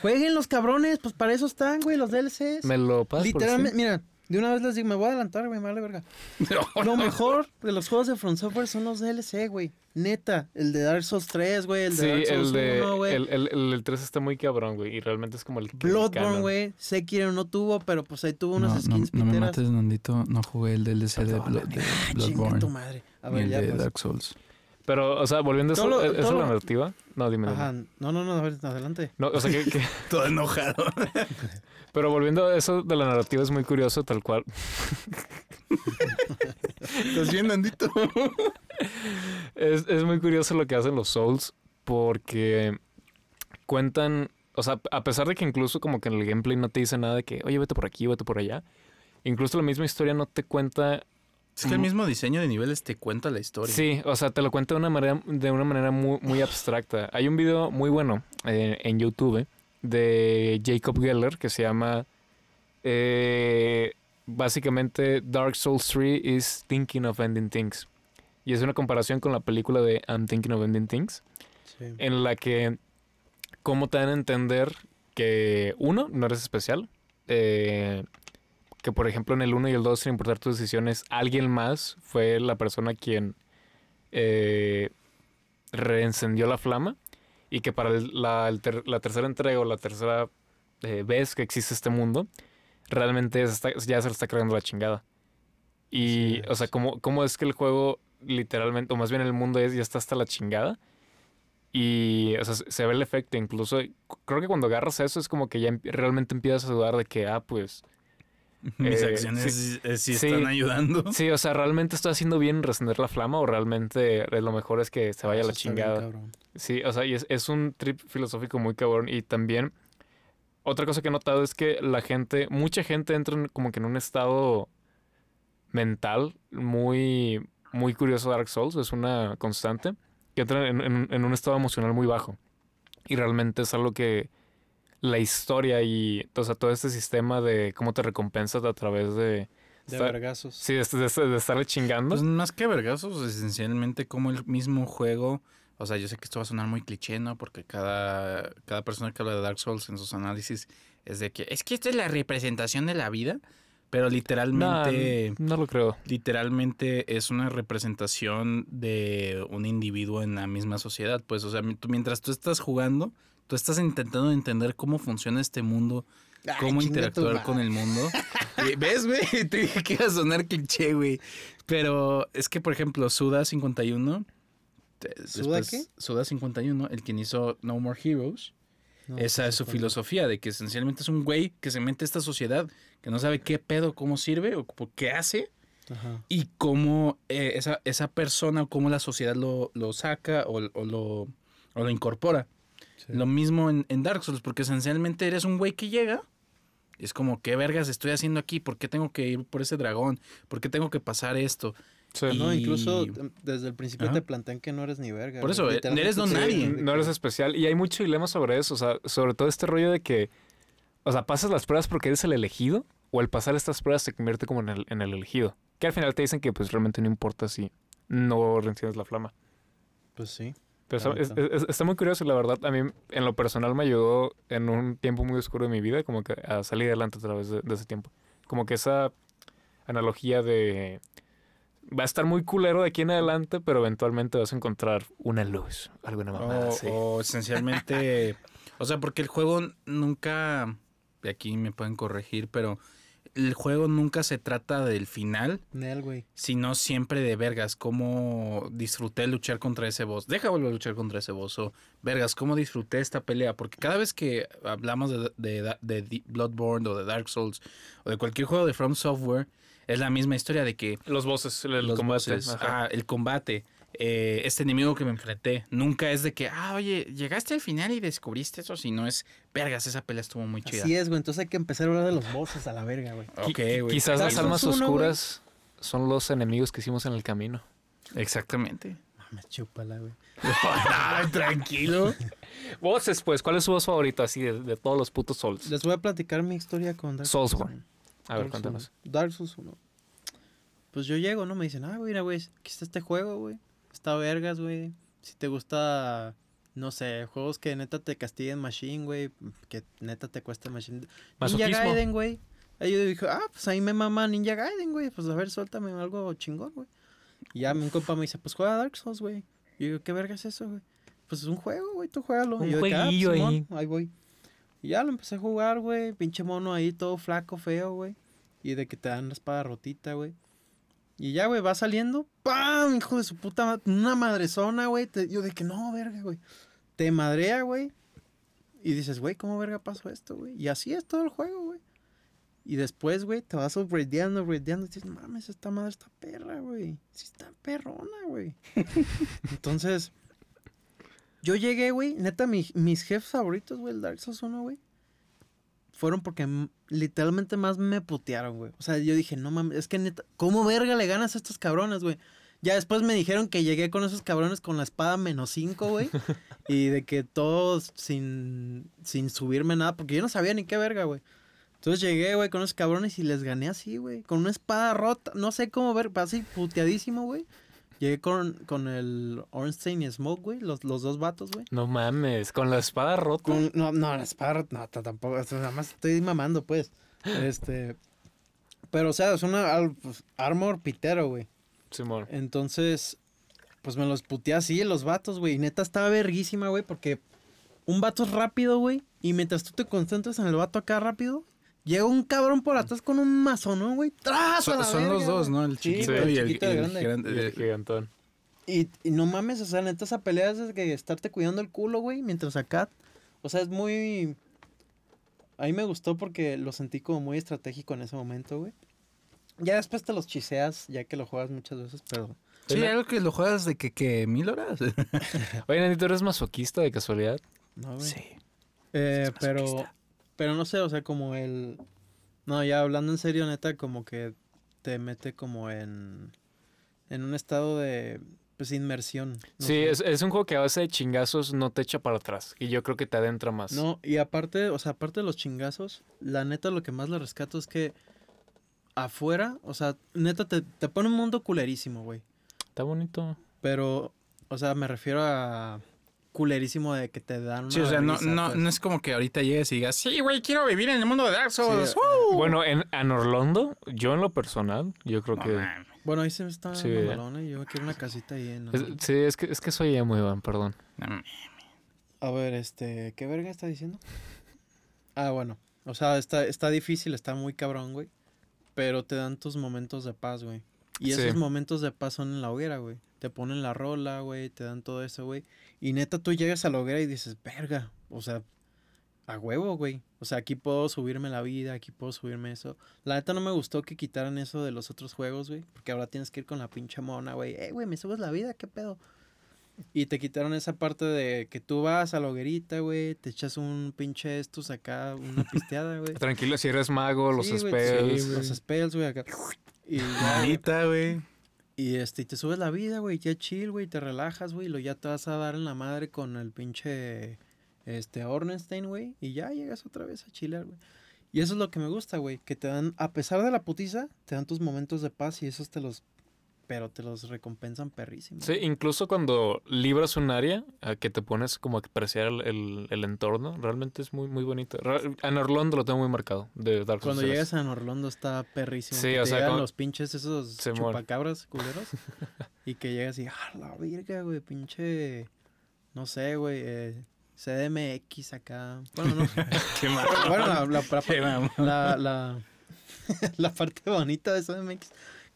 Jueguen los cabrones, pues para eso están, güey, los DLCs. ¿Me lo pasas por Literalmente, mira, de una vez les digo, me voy a adelantar, güey, me vale verga. No, Lo no. mejor de los juegos de From Software son los DLC, güey. Neta, el de Dark Souls 3, güey, el de Sí, Dark Souls el de 1, güey. el, el, el, el 3 está muy cabrón, güey, y realmente es como el Bloodborne, güey. Sekiro no tuvo, pero pues ahí tuvo unas No, no, skins no me piteras. mates, Nandito. No jugué el DLC de, Perdóname. Blo- de chinga tu Bloodborne madre. A ni ver, el ya de pues. Dark Souls. Pero, o sea, volviendo a eso, lo- ¿es- ¿eso la narrativa? No, dime. dime. Ajá. No, no, no, a ver, adelante. No, o sea, que, que- Todo enojado. Pero volviendo a eso de la narrativa es muy curioso, tal cual. ¿Estás bien, Nandito? Es, es muy curioso lo que hacen los Souls porque cuentan, o sea, a pesar de que incluso como que en el gameplay no te dice nada de que, oye, vete por aquí, vete por allá, incluso la misma historia no te cuenta Es que el mismo diseño de niveles te cuenta la historia. Sí, o sea, te lo cuento de una manera, de una manera muy, muy abstracta. Hay un video muy bueno eh, en YouTube de Jacob Geller que se llama eh, básicamente Dark Souls 3 is Thinking of Ending Things. Y es una comparación con la película de I'm Thinking of Ending Things, Sí. en la que cómo te dan a entender que uno, no eres especial, eh, que por ejemplo en el 1 y el 2, sin importar tus decisiones, alguien más fue la persona quien eh, reencendió la flama y que para el- la, el ter- la tercera entrega o la tercera eh, vez que existe este mundo, realmente se está- ya se le está cargando la chingada. Y, Así o sea. ¿cómo, ¿cómo es que el juego literalmente, o más bien el mundo es, ya está hasta la chingada? Y, o sea, se- ve el efecto. Incluso, creo que cuando agarras eso es como que ya empi- realmente empiezas a dudar de que, ah, pues, Mis Eh, acciones sí. eh, sí, Sí. están ayudando. sí, o sea, ¿realmente estoy haciendo bien en recender la flama o realmente lo mejor es que se vaya a Eso la bien, chingada? Sí, o sea, y es, es un trip filosófico muy cabrón. Y también, otra cosa que he notado es que la gente, mucha gente entra en- como que en un estado mental muy, muy curioso de Dark Souls, es una constante, que entra en, en- en un estado emocional muy bajo. Y realmente es algo que la historia y o sea, todo este sistema de cómo te recompensas a través de... De estar- vergazos. sí, de, de, de estarle chingando. Pues más que vergazos, esencialmente como el mismo juego. O sea, yo sé que esto va a sonar muy cliché, ¿no? Porque cada, cada persona que habla de Dark Souls en sus análisis es de que es que esta es la representación de la vida. Pero No, literalmente, no lo creo. literalmente es una representación de un individuo en la misma sociedad. Pues, o sea, mientras tú estás jugando, tú estás intentando entender cómo funciona este mundo cómo interactuar con el mundo. Eh, ¿Ves, güey? Te dije que iba a sonar cliché, güey. Pero es que, por ejemplo, Suda 51. te- ¿Suda después- qué? Suda 51, el quien hizo No More Heroes. No, esa es su filosofía, de que esencialmente es un güey que se mete a esta sociedad, que no sabe qué pedo, cómo sirve o qué hace. Ajá. Y cómo eh, esa, esa persona, cómo la sociedad lo, lo saca o, o lo, o lo incorpora. Sí. Lo mismo en, en Dark Souls, porque esencialmente eres un güey que llega. y Es como, ¿qué vergas estoy haciendo aquí? ¿Por qué tengo que ir por ese dragón? ¿Por qué tengo que pasar esto? Sí. Y- No, incluso em, desde el principio Ajá. te plantean que no eres ni verga. Por eso, eh, Literalmente eres don nadie. No eres especial. Y hay mucho dilema sobre eso. O sea, sobre todo este rollo de que, o sea, pasas las pruebas porque eres el elegido, o el pasar estas pruebas se convierte como en el, en el elegido. Que al final te dicen que pues realmente no importa si no enciendes la flama. Pues sí. Pero está, La es- neta. es- está muy curioso y la verdad a mí en lo personal me ayudó en un tiempo muy oscuro de mi vida como que a salir adelante a través de, de ese tiempo. Como que esa analogía de va a estar muy culero de aquí en adelante, pero eventualmente vas a encontrar una luz, alguna mamada O, así. o esencialmente, o sea, porque el juego nunca, y aquí me pueden corregir, pero el juego nunca se trata del final, Nel, güey. sino siempre de vergas, cómo disfruté luchar contra ese boss. Deja volver a luchar contra ese boss. O vergas, cómo disfruté esta pelea. Porque cada vez que hablamos de, de, de- de Bloodborne o de Dark Souls o de cualquier juego de From Software, es la misma historia de que Los bosses, el, los combate. bosses, ajá. ah, el combate, eh, este enemigo que me enfrenté. Nunca es de que, ah, oye, llegaste al final y descubriste eso, sino es, vergas, esa pelea estuvo muy chida. Así es, güey. Entonces hay que empezar a hablar de los bosses a la verga, güey. Ok, güey. Quizás las almas Souls uno, oscuras son los enemigos que hicimos en el camino. Exactamente. Mames, chúpala, güey. Ay, tranquilo. Voces, pues, ¿cuál es su voz favorito así de, de todos los putos Souls? Les voy a platicar mi historia con Dark Soulsborne. uno. A ver, Dark cuéntanos. Souls- Dark Souls 1. Pues yo llego, ¿no? Me dicen, ah, mira, güey, aquí está este juego, güey. Está vergas, güey. Si te gusta, no sé, juegos que neta te castiguen Machine, güey. Que neta te cuesta Machine. Ninja. Gaiden, güey. Ahí yo dije, ah, pues ahí me mama Ninja Gaiden, güey. Pues a ver, suéltame algo chingón, güey. Y ya un compa me dice, pues juega Dark Souls, güey. Y yo digo, ¿qué verga es eso, güey? Pues es un juego, güey, tú juégalo. Un y yo ah, pues, jueguillo Simón, ahí. ahí voy. Y ya lo empecé a jugar, güey. Pinche mono ahí, todo flaco, feo, güey. Y de que te dan la espada rotita, güey. Y ya, güey, va saliendo. ¡Pam! Hijo de su puta madre. Una madrezona, güey. Yo de que no, verga, güey. Te madrea, güey. Y dices, güey, ¿cómo verga pasó esto, güey? Y así es todo el juego, güey. Y después, güey, te vas upgradeando, upgradeando. Y dices, mames, esta madre está perra, güey. Sí está perrona, güey. Entonces, yo llegué, güey. Neta, mi- mis jefes favoritos, güey, el Dark Souls 1, güey. Fueron porque literalmente más me putearon, güey. O sea, yo dije, no mames, es que neta, ¿cómo verga le ganas a estos cabrones, güey? Ya después me dijeron que llegué con esos cabrones con la espada menos 5, güey. y de que todos sin, sin subirme nada, porque yo no sabía ni qué verga, güey. Entonces llegué, güey, con esos cabrones y les gané así, güey. Con una espada rota, no sé cómo ver, así puteadísimo, güey. Llegué con, con el Ornstein y Smoke, güey, los, los dos vatos, güey. No mames, con la espada rota. Con- no, no, la espada, rota, no, tampoco, nada más estoy mamando, pues. Este, pero, o sea, es una al- pues, armor pitero, güey. Simón. Entonces, pues me los puteé así, los vatos, güey. Y neta estaba verguísima, güey, porque un vato es rápido, güey. Y mientras tú te concentras en el vato acá rápido, llega un cabrón por atrás con un mazonón, güey. ¡Tras a Son, la son los dos! ¿no? El chiquito y el, chiquito y el grande. grande. Y el gigantón. Y, y no mames, o sea, neta esa pelea es de que estarte cuidando el culo, güey, mientras acá. O sea, es muy. A mí me gustó porque lo sentí como muy estratégico en ese momento, güey. Ya después te los chiseas, ya que lo juegas muchas veces, pero. Sí, algo que lo juegas de que, que mil horas. Oye, Nandito, ¿eres masoquista de casualidad? No, güey. Sí. Eh, pero. masoquista. Pero no sé, o sea, como el. No, ya hablando en serio, neta, como que te mete como en. en un estado de pues inmersión. no Sí, es, es un juego que a base de chingazos no te echa para atrás. Y yo creo que te adentra más. No, y aparte, o sea, aparte de los chingazos, la neta lo que más le rescato es que afuera, o sea, neta te, te pone un mundo culerísimo, güey. Está bonito. Pero, o sea, me refiero a culerísimo de que te dan una Sí, o sea, no, risa, no, pues. no es como que ahorita llegues y digas, sí, güey, quiero vivir en el mundo de Dark Souls. Sí, ¡Uh! Bueno, en, en Orlando, yo en lo personal, yo creo que... Bueno, ahí se me está Sí, ¿eh? Yo quiero una casita ahí en... es- sí, es que, es que soy emo, Iván, perdón. A ver, este, ¿qué verga está diciendo? Ah, bueno, o sea, está, está difícil, está muy cabrón, güey. Pero te dan tus momentos de paz, güey. Y Sí. esos momentos de paz son en la hoguera, güey. Te ponen la rola, güey, te dan todo eso, güey. Y neta, tú llegas a la hoguera y dices, verga, o sea, a huevo, güey. O sea, aquí puedo subirme la vida, aquí puedo subirme eso. La neta no me gustó que quitaran eso de los otros juegos, güey. Porque ahora tienes que ir con la pinche mona, güey. Eh, güey, ¿me subes la vida? ¿Qué pedo? Y te quitaron esa parte de que tú vas a la hoguerita, güey, te echas un pinche estos acá, una pisteada, güey. Tranquilo, si eres mago, los Sí, spells. sí, los spells, güey, acá. Y ya, güey, y este, y te subes la vida, güey, ya chill, güey, te relajas, güey, y luego ya te vas a dar en la madre con el pinche, este, Ornstein, güey, y ya llegas otra vez a chilear, güey. Y eso es lo que me gusta, güey, que te dan, a pesar de la putiza, te dan tus momentos de paz y esos te los, pero te los recompensan perrísimo. Sí, incluso cuando libras un área, a que te pones como a apreciar el, el- el entorno, realmente es muy, muy bonito. En Orlando lo tengo muy marcado, de Dark Souls Cuando 3. llegas a Orlando está perrísimo. Sí, que o te sea, llegan los pinches esos Se muere. chupacabras culeros. y que llegas y, ah, la virga, güey, pinche, no sé, güey, eh, CDMX acá. Bueno, no. Qué mal. bueno, la, la, la, la parte bonita de CDMX.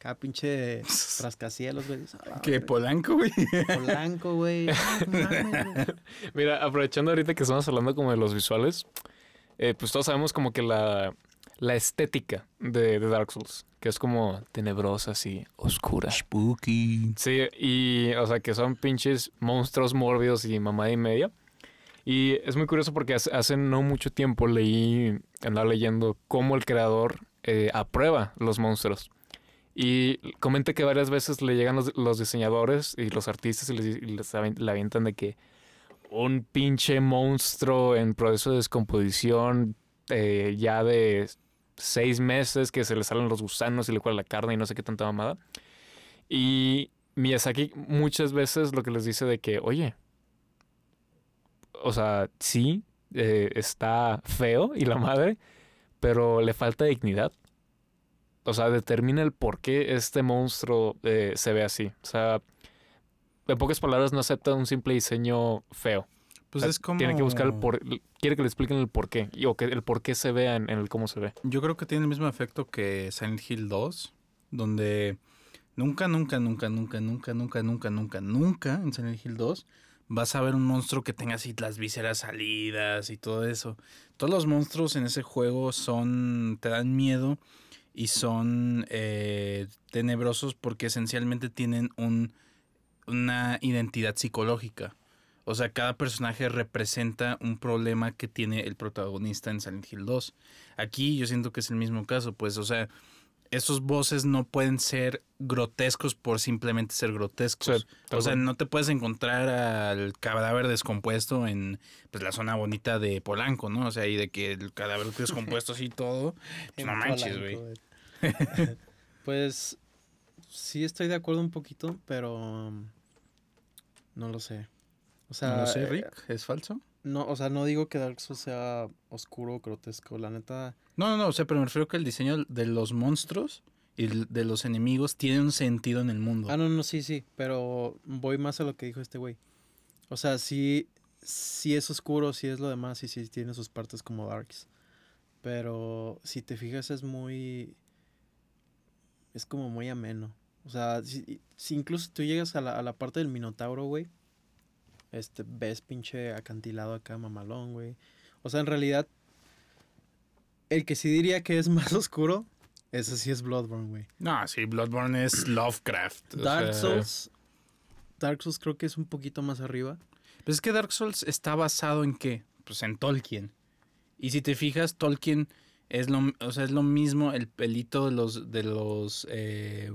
Cada pinche rascacielos, güey. dices, "A la ¿Qué verga, Polanco, güey? Polanco, güey. Ah. Mira, aprovechando ahorita que estamos hablando como de los visuales, eh, pues todos sabemos como que la, la estética de, de Dark Souls, que es como tenebrosa, así, oscura. Spooky. Sí, y, o sea, que son pinches monstruos mórbidos y mamada y media. Y es muy curioso porque hace, hace no mucho tiempo leí, andaba leyendo cómo el creador eh, aprueba los monstruos. Y comenta que varias veces le llegan los, los diseñadores y los artistas y les, avientan de que un pinche monstruo en proceso de descomposición eh, ya de seis meses que se le salen los gusanos y le cuela la carne y no sé qué tanta mamada. Y Miyazaki muchas veces lo que les dice de que, oye, o sea, sí, eh, está feo y la madre, pero le falta dignidad. O sea, determina el por qué este monstruo eh, se ve así. O sea, en pocas palabras no acepta un simple diseño feo. Pues es como... Tiene que buscar el por... Quiere que le expliquen el por qué. O que el por qué se vea en, en el cómo se ve. Yo creo que tiene el mismo efecto que Silent Hill 2, donde nunca, nunca, nunca, nunca, nunca, nunca, nunca, nunca, nunca en Silent Hill 2 vas a ver un monstruo que tenga así las vísceras salidas y todo eso. Todos los monstruos en ese juego son, te dan miedo y son eh, tenebrosos porque esencialmente tienen un, una identidad psicológica. O sea, cada personaje representa un problema que tiene el protagonista en Silent Hill 2. Aquí yo siento que es el mismo caso, pues, o sea, esos voces no pueden ser grotescos por simplemente ser grotescos. Sí, o sea, no te puedes encontrar al cadáver descompuesto en pues, la zona bonita de Polanco, ¿no? O sea, y de que el cadáver descompuesto así todo. Pues no manches, güey. pues sí estoy de acuerdo un poquito, pero um, no lo sé. O sea, No lo sé, eh, Rick, ¿es falso? No, o sea, no digo que Dark Souls sea oscuro o grotesco. La neta, No, no, no, o sea, pero me refiero que el diseño de los monstruos y de los enemigos tiene un sentido en el mundo. Ah, no, no, sí, sí, pero voy más a lo que dijo este güey. O sea, sí, sí es oscuro, sí es lo demás y sí tiene sus partes como darks. Pero si te fijas es muy... Es como muy ameno. O sea, si, si incluso tú llegas a la, a la parte del Minotauro, güey. Este, ves pinche acantilado acá, mamalón, güey. O sea, en realidad, el que sí diría que es más oscuro, ese sí es Bloodborne, güey. No, sí, Bloodborne es Lovecraft. o Dark sea, Souls. Dark Souls creo que es un poquito más arriba. Pues es que Dark Souls está basado en qué? Pues en Tolkien. Y si te fijas, Tolkien es lo, o sea, es lo mismo el pelito de los, de los, eh,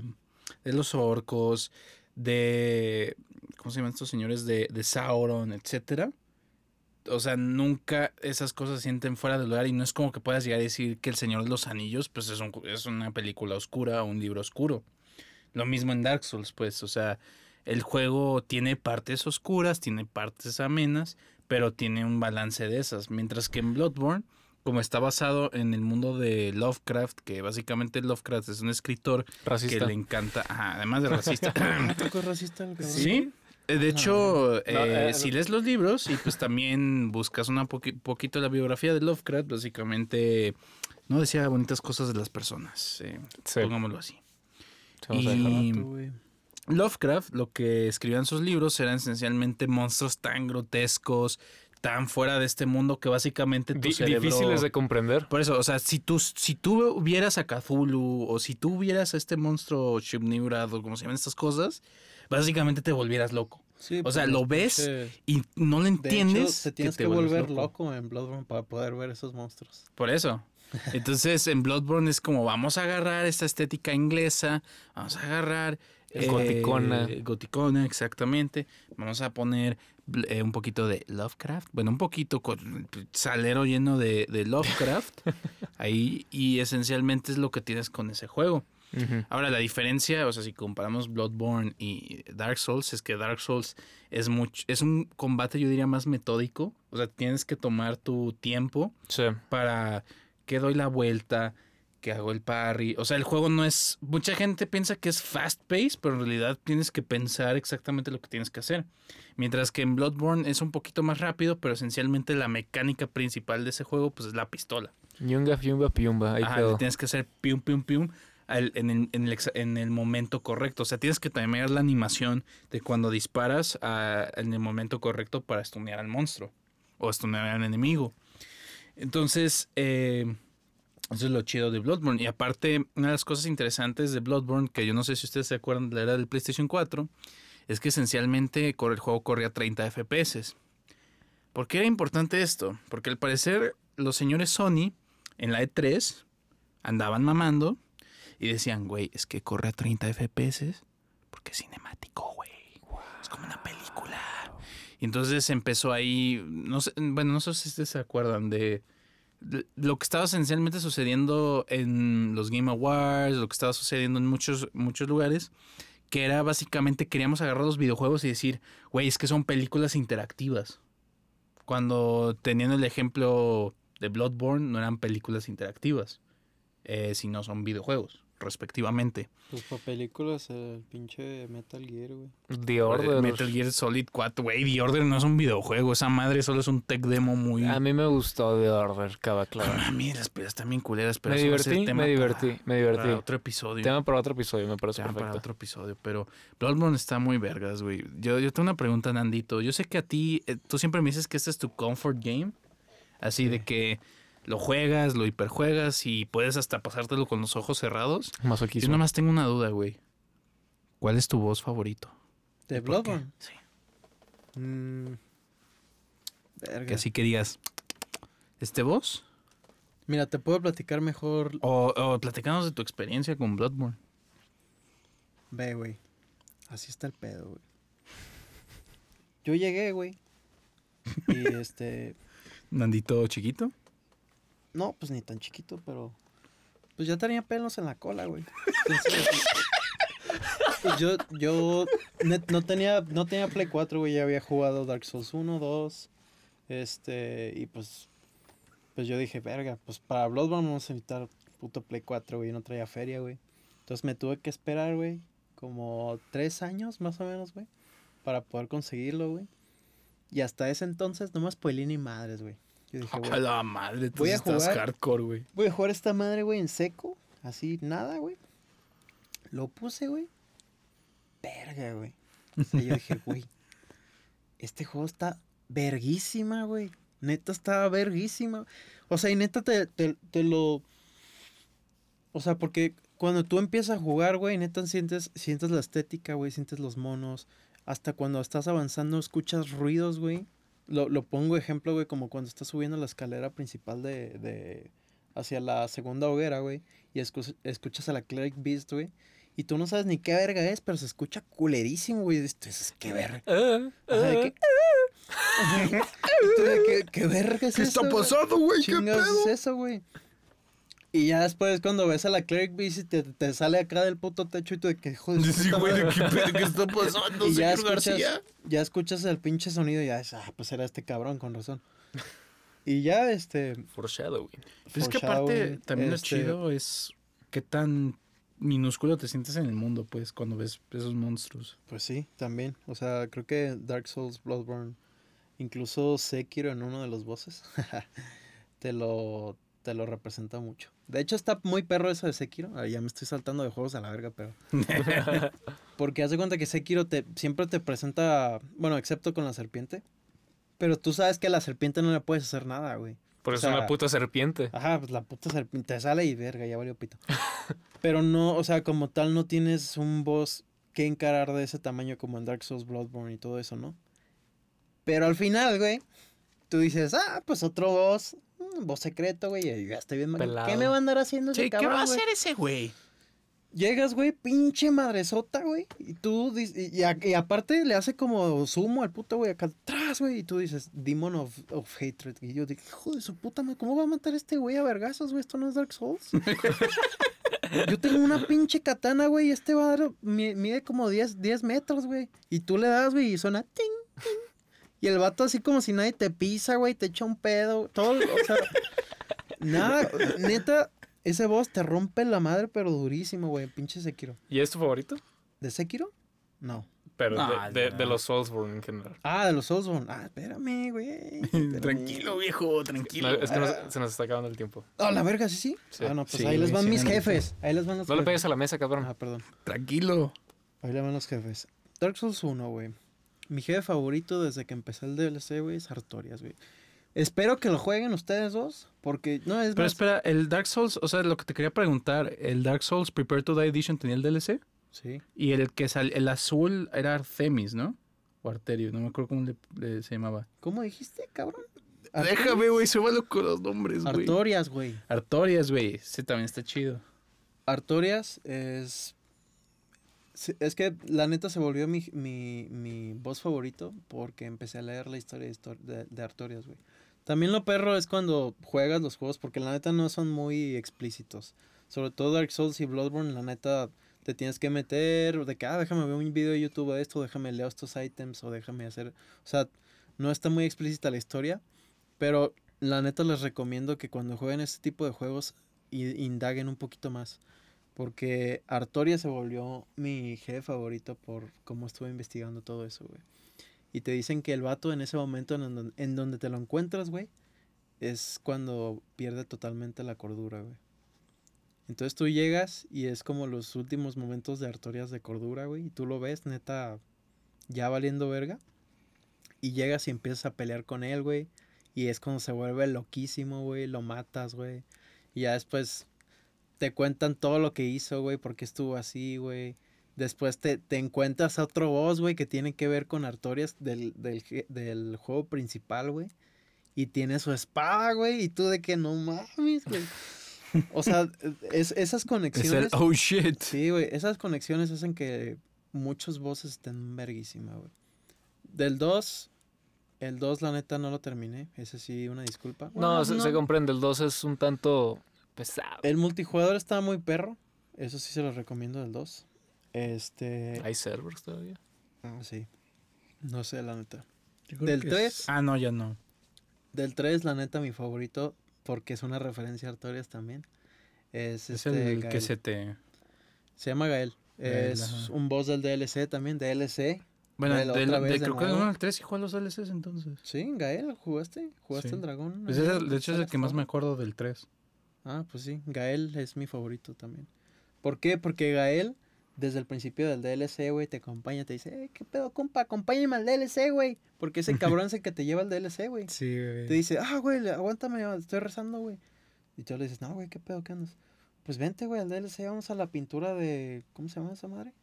de los orcos, de, ¿cómo se llaman estos señores? De, de Sauron, etcétera. O sea, nunca esas cosas se sienten fuera de lugar y no es como que puedas llegar a decir que El Señor de los Anillos, pues es, un- es una película oscura o un libro oscuro. Lo mismo en Dark Souls, pues, o sea, el juego tiene partes oscuras, tiene partes amenas, pero tiene un balance de esas. Mientras que en Bloodborne, como está basado en el mundo de Lovecraft, que básicamente Lovecraft es un escritor Racista. que le encanta, ajá, además de racista. ¿Tampoco es racista el sí. eh, De hecho, No, eh, eh, si lees los libros y pues también buscas un poquito la biografía de Lovecraft, básicamente no decía bonitas cosas de las personas, eh, Sí. pongámoslo así. Y-. Lovecraft lo que escribía en sus libros eran esencialmente monstruos tan grotescos, tan fuera de este mundo que básicamente tu Di- cerebro... Difíciles de comprender. Por eso, o sea, si tú, si tú hubieras a Cthulhu o si tú hubieras a este monstruo Shibnibrad o como se llaman estas cosas, básicamente te volvieras loco. Sí, O sea, pues, lo ves Y no lo De entiendes. hecho, te tienes que, vuelves volver loco. en Bloodborne para poder ver esos monstruos. Por eso. Entonces, en Bloodborne es como vamos a agarrar esta estética inglesa, vamos a agarrar El goticona. goticona, exactamente. Vamos a poner eh, un poquito de Lovecraft, bueno, un poquito con salero lleno de, de Lovecraft ahí y esencialmente es lo que tienes con ese juego. Ahora, la diferencia, o sea, si comparamos Bloodborne y Dark Souls, es que Dark Souls es mucho, es un combate, yo diría, más metódico. O sea, tienes que tomar tu tiempo Sí. para que doy la vuelta, que hago el parry. O sea, el juego no es. Mucha gente piensa que es fast pace, pero en realidad tienes que pensar exactamente lo que tienes que hacer. Mientras que en Bloodborne es un poquito más rápido, pero esencialmente la mecánica principal de ese juego, pues es la pistola. Yunga, fiumba, piumba. Ahí Ajá, quedó. tienes que hacer pium, pium, pium al- en, el, en el en el momento correcto. O sea, tienes que timear la animación de cuando disparas a- en el momento correcto para stunear al monstruo o stunear al enemigo. Entonces, eh, eso es lo chido de Bloodborne. Y aparte, una de las cosas interesantes de Bloodborne, que yo no sé si ustedes se acuerdan de la era del PlayStation 4, es que esencialmente el juego corría a 30 FPS. ¿Por qué era importante esto? Porque al parecer los señores Sony en la E3 andaban mamando y decían, güey, es que corre a 30 FPS porque es cinemático, güey. Es como una película. Y entonces empezó ahí, no sé, bueno, no sé si ustedes se acuerdan de lo que estaba esencialmente sucediendo en los Game Awards, lo que estaba sucediendo en muchos, muchos lugares, que era básicamente queríamos agarrar los videojuegos y decir, güey, es que son películas interactivas. Cuando teniendo el ejemplo de Bloodborne, no eran películas interactivas, eh, sino son videojuegos, respectivamente. Pues para películas, el pinche Metal Gear, güey. The Order. Metal Gear Solid 4, güey, The Order no es un videojuego, esa madre solo es un tech demo muy... A mí me gustó The Order, cabe claro. A mí las peleas también culeras, pero Me divertí, tema me para- divertí, me divertí. para otro episodio. Tema para otro episodio, me parece Tema para perfecto. otro episodio, pero Bloodborne está muy vergas, güey. Yo, yo tengo una pregunta, Nandito. Yo sé que a ti, eh, tú siempre me dices que este es tu comfort game. Así de que lo juegas, lo hiperjuegas y puedes hasta pasártelo con los ojos cerrados. Yo Masoquismo. nomás tengo una duda, güey. ¿Cuál es tu voz favorito? ¿De. Bloodborne? Sí. Mm, Que verga. así que digas, ¿este voz? Mira, te puedo platicar mejor. O, o platicanos de tu experiencia con Bloodborne. Ve, güey. Así está el pedo, güey. Yo llegué, güey. Y este. Nandito chiquito. No, pues ni tan chiquito, pero. Pues ya tenía pelos en la cola, güey. Pues yo, yo no tenía, no tenía Play 4, güey. Ya había jugado Dark Souls 1, 2. Este. Y pues. Pues yo dije, verga, pues para Bloodborne vamos a necesitar puto Play 4, güey. No traía feria, güey. Entonces me tuve que esperar, güey. Como tres años más o menos, güey. Para poder conseguirlo, güey. Y hasta ese entonces no me spoilé ni madres, güey. Yo dije, güey. A la madre, tú Voy a estás jugar. hardcore, güey. Voy a jugar esta madre, güey, en seco. Así, nada, güey. Lo puse, güey. Verga, güey. O sea, yo dije, güey. Este juego está verguísima, güey. Neta está verguísima. O sea, y neta te, te, te lo. O sea, porque cuando tú empiezas a jugar, güey, neta sientes, sientes la estética, güey, sientes los monos. Hasta cuando estás avanzando escuchas ruidos, güey. Lo, lo pongo ejemplo, güey, como cuando estás subiendo la escalera principal de, de hacia la segunda hoguera, güey. Y escu- escuchas a la Cleric Beast, güey. y tú no sabes ni qué verga es, pero se escucha culerísimo, güey. Esto es qué verga. O sea, de que- ¿Qué verga es ¿Qué eso, está pasando, güey? ¿Qué pedo? es eso, güey? Y ya después cuando ves a la Cleric Beast te, te sale acá del puto techo y tú de que Sí, güey, madre". ¿qué pedo? ¿Qué está pasando, Y ya señor escuchas, García? ya escuchas el pinche sonido y ya es, ah, pues era este cabrón, con razón. Y ya, este, Foreshadowing. Pues es que aparte, también lo este, chido es qué tan minúsculo te sientes en el mundo, pues, cuando ves esos monstruos. Pues sí, también. O sea, creo que Dark Souls, Bloodborne, incluso Sekiro en uno de los bosses, te lo, te lo representa mucho. De hecho, está muy perro eso de Sekiro. Ah, ya me estoy saltando de juegos a la verga, pero... Porque haz de cuenta que Sekiro te, siempre te presenta, bueno, excepto con la serpiente. Pero tú sabes que a la serpiente no le puedes hacer nada, güey. Por O eso es una sea, puta serpiente. Ajá, pues la puta serpiente sale y verga, ya valió pito. Pero no, o sea, como tal no tienes un boss que encarar de ese tamaño como en Dark Souls, Bloodborne y todo eso, ¿no? Pero al final, güey, tú dices, ah, pues otro boss, boss secreto, güey, y ya estoy bien. Pelado. ¿Qué me va a andar haciendo ese Sí, ¿qué cabrón, va a hacer ese güey? Llegas, güey, pinche madresota, güey. Y tú, dis- y, y a- y aparte le hace como sumo al puto, güey, acá atrás, güey. Y tú dices, Demon of, of Hatred. Y yo dije, hijo de su puta madre, ¿cómo va a matar este güey a vergazos, güey? Esto no es Dark Souls. yo tengo una pinche katana, güey, y este va a dar, mi- mide como 10, 10 metros, güey. Y tú le das, güey, y suena ting, ting. Y el vato así como si nadie te pisa, güey, te echa un pedo. Todo, o sea, nada, neta. Ese boss te rompe la madre, pero durísimo, güey. Pinche Sekiro. ¿Y es tu favorito? ¿De Sekiro? No. Pero de- Ah, de, no. de los Soulsborne en general. Ah, de los Soulsborne. Ah, espérame, güey. espérame. Tranquilo, viejo, tranquilo. No, es que nos- se nos está acabando el tiempo. Ah, la verga, sí, sí. Sí. Ah, no, pues Sí, ahí les van sí, mis jefes. Ahí les van los No le pegues a la mesa, cabrón. Ah, perdón. Tranquilo. Ahí le van los jefes. Dark Souls 1, güey. Mi jefe favorito desde que empecé el DLC, güey, es Artorias, güey. Espero que lo jueguen ustedes dos, porque no es Pero más- espera, el Dark Souls, o sea, lo que te quería preguntar, ¿el Dark Souls Prepare to Die Edition tenía el DLC? Sí. Y el que sal, el azul era Artemis, ¿no? O Arterio, no me acuerdo cómo le, le- se llamaba. ¿Cómo dijiste, cabrón? Déjame, güey, se loco los nombres, güey. Artorias, güey. Artorias, güey. Ese también está chido. Artorias es. Es que la neta se volvió mi, mi, mi voz favorito porque empecé a leer la historia de, de, Artorias, güey. También lo perro es cuando juegas los juegos porque la neta no son muy explícitos. Sobre todo Dark Souls y Bloodborne, la neta te tienes que meter de que, ah, déjame ver un video de YouTube de esto, déjame leer estos ítems o déjame hacer. O sea, no está muy explícita la historia, pero la neta les recomiendo que cuando jueguen este tipo de juegos indaguen un poquito más. Porque Artoria se volvió mi jefe favorito por cómo estuve investigando todo eso, güey. Y te dicen que el vato en ese momento en en donde te lo encuentras, güey, es cuando pierde totalmente la cordura, güey. Entonces tú llegas y es como los últimos momentos de Artorias de cordura, güey. Y tú lo ves, neta, ya valiendo verga. Y llegas y empiezas a pelear con él, güey. Y es cuando se vuelve loquísimo, güey. Lo matas, güey. Y ya después te cuentan todo lo que hizo, güey, porque estuvo así, güey. Después te, te encuentras a otro boss, güey, que tiene que ver con Artorias del, del, del juego principal, güey. Y tiene su espada, güey. Y tú de que no mames, güey. O sea, es, esas Es el conexiones. oh shit. Sí, güey. Esas conexiones hacen que muchos bosses estén verguísima, güey. Del 2, el 2 la neta no lo terminé. Ese sí, una disculpa. No, se, se comprende. El 2 es un tanto pesado. El multijugador está muy perro. Eso sí se lo recomiendo del 2. Este. ¿Hay servers todavía? ah, sí. No sé, la neta. Del que tres. es- Ah, no, ya no. Del 3, la neta, mi favorito, porque es una referencia a Artorias también. Es, Es este. el que se te... Se llama Gael. Gael, es ajá. un boss del DLC también, DLC. Bueno, Del del- otra de- vez de creo que el 3 y los DLCs entonces. Sí, Gael, ¿jugaste? ¿Jugaste Sí. el dragón? Pues ahí? es el- de hecho es el ¿Sale que más me acuerdo del 3. Ah, pues sí, Gael es mi favorito también. ¿Por qué? Porque Gael, desde el principio del DLC, güey, te acompaña, te dice, eh, ¿qué pedo, compa? Acompáñame al DLC, güey. Porque ese cabrón es el que te lleva al DLC, güey. Sí, güey. Te dice, ah, güey, aguántame, estoy rezando, güey. Y tú le dices, no, güey, ¿qué pedo, qué andas? Pues vente, güey, al DLC, vamos a la pintura de, ¿cómo se llama esa madre?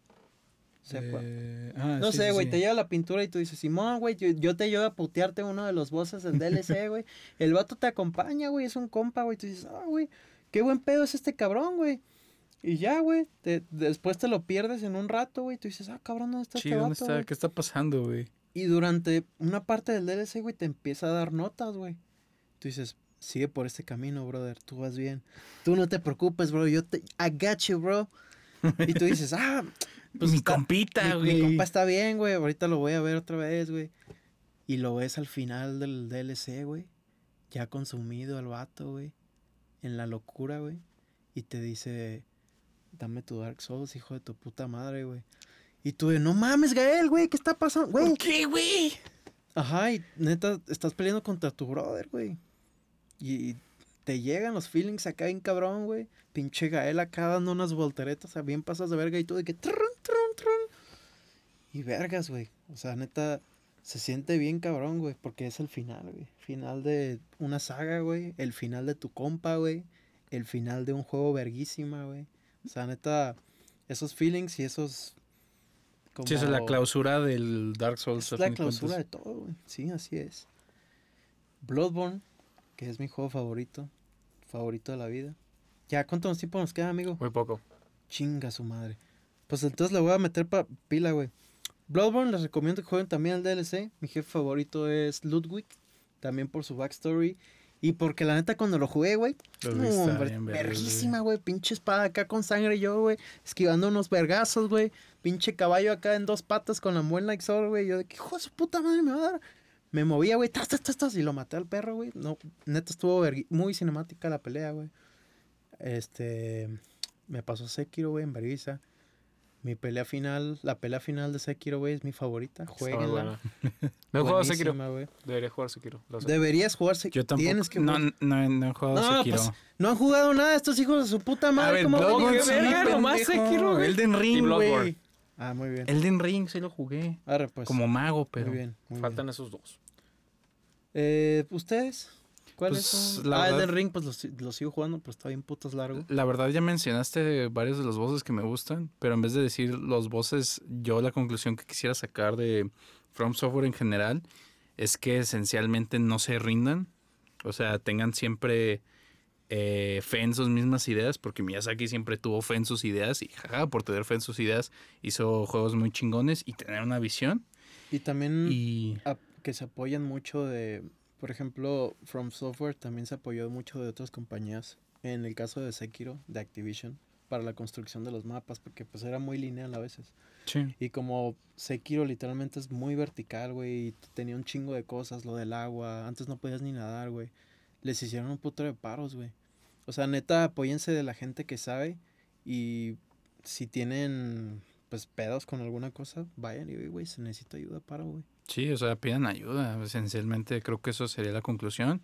Sepa. Eh, ah, No sí, sé, güey, sí. te lleva la pintura y tú dices, Simón, güey, yo, yo te ayudo a putearte uno de los bosses del DLC, güey. El vato te acompaña, güey, es un compa, güey. Tú dices, ah, güey, qué buen pedo es este cabrón, güey. Y ya, güey. después te lo pierdes en un rato, güey. Tú dices, ah, cabrón, ¿dónde está Sí, este ¿dónde está? ¿Qué está pasando, güey? Y durante una parte del DLC, güey, te empieza a dar notas, güey. Tú dices, sigue por este camino, brother. Tú vas bien. Tú no te preocupes, bro. Yo te... I got you, bro. Y tú dices, ah, pues mi está- compita, mi, güey. mi compa está bien, güey. Ahorita lo voy a ver otra vez, güey. Y lo ves al final del DLC, güey. Ya consumido el vato, güey. En la locura, güey. Y te dice, dame tu Dark Souls, hijo de tu puta madre, güey. Y tú de, no mames, Gael, güey, ¿qué está pasando? Güey, ¿Qué, güey? Ajá, y neta, estás peleando contra tu brother, güey. Y, y te llegan los feelings acá bien cabrón, güey. Pinche Gael acá dando unas volteretas, o sea, bien pasas de verga y tú de que... trun, trun, trun. Y vergas, güey. O sea, neta, se siente bien cabrón, güey, porque es el final, güey. Final de una saga, güey. El final de tu compa, güey. El final de un juego verguísima, güey. O sea, neta, esos feelings y esos... Sí, esa es la clausura del Dark Souls. es la clausura de todo, güey. Sí, así es. Bloodborne, que es mi juego favorito. Favorito de la vida. Ya, ¿cuánto tiempo nos queda, amigo? Muy poco. Chinga su madre. Pues entonces le voy a meter pa pila, güey. Bloodborne, les recomiendo que jueguen también el DLC. Mi jefe favorito es Ludwig. También por su backstory. Y porque la neta cuando lo jugué, güey. Verguísima, güey. Pinche espada acá con sangre yo, güey. Esquivando unos vergazos, güey. Pinche caballo acá en dos patas con la muela Exor, güey. Yo de que, hijo de su puta madre, me va a dar. Me movía, güey. Tas, tas, tas, tas, y lo maté al perro, güey. No, neta estuvo muy cinemática la pelea, güey. Este. Me pasó Sekiro, güey, en vergüenza. Mi pelea final, la pelea final de Sekiro, güey, es mi favorita. Jueguenla. No he jugado Sekiro. Buenísima, güey. Debería jugar Sekiro. Deberías jugar Yo Sekiro. tampoco. Tienes que no, no, no he jugado No, Sekiro. pues, no han jugado nada estos hijos de su puta madre. a ver, ¿cómo van a Bloodborne jugar? sí, verga, nomás pendejo. Sekiro, güey. Elden Ring, güey. Ah, muy bien. Elden Ring sí lo jugué. Arre, pues. Como mago, pero... Muy bien. muy Faltan bien. esos dos. Eh, ¿Ustedes? ¿Cuáles Pues, son? la ah, verdad- Elden Ring, pues los sigo jugando, pero está bien putas largo. La verdad ya mencionaste varios de los bosses que me gustan, pero en vez de decir los bosses, yo la conclusión que quisiera sacar de From Software en general es que esencialmente no se rindan, o sea, tengan siempre eh, fe en sus mismas ideas, porque Miyazaki siempre tuvo fe en sus ideas y jaja, por tener fe en sus ideas hizo juegos muy chingones y tener una visión Y también y que se apoyan mucho de, por ejemplo, From Software también se apoyó mucho de otras compañías. En el caso de Sekiro, de Activision, para la construcción de los mapas, porque pues era muy lineal a veces. sí. Y como Sekiro literalmente es muy vertical, güey, y tenía un chingo de cosas, lo del agua, antes no podías ni nadar, güey. Les hicieron un puto de paros, güey. O sea, neta, apóyense de la gente que sabe y si tienen pues pedos con alguna cosa, vayan y, "Oye, güey, se necesita ayuda para, güey. Sí, o sea, pidan ayuda. Esencialmente creo que eso sería la conclusión.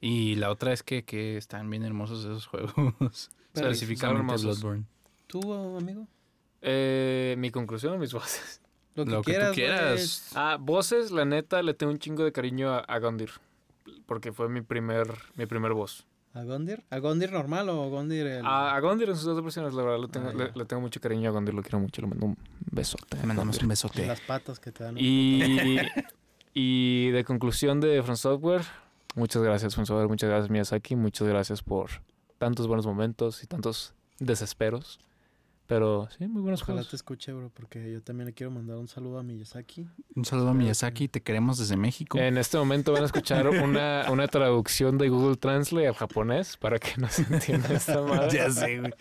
Y la otra es que, que están bien hermosos esos juegos. Pero Específicamente. Bloodborne. ¿Tú, amigo? Eh, mi conclusión o mis voces. Lo que Lo que quieras, tú quieras. Ah, voces, la neta, le tengo un chingo de cariño a, a Gondir. Porque fue mi primer, mi primer voz. ¿A Gondir? ¿A Gondir normal o a Gondir el...? A, a Gondir en sus dos versiones, la verdad, le tengo, Ah, le, le tengo mucho cariño a Gondir, lo quiero mucho, le mando un besote. Te mandamos un besote. las patas que te dan. Y, y de conclusión de From Software, muchas gracias From Software, muchas gracias Miyazaki, muchas gracias por tantos buenos momentos y tantos desesperos. Pero sí, muy buenos Ojalá juegos. te escuche, bro, porque yo también le quiero mandar un saludo a Miyazaki. Un saludo a Miyazaki, te queremos desde México. En este momento van a escuchar una, una traducción de Google Translate al japonés para que nos entienda esta madre. ya sé, güey.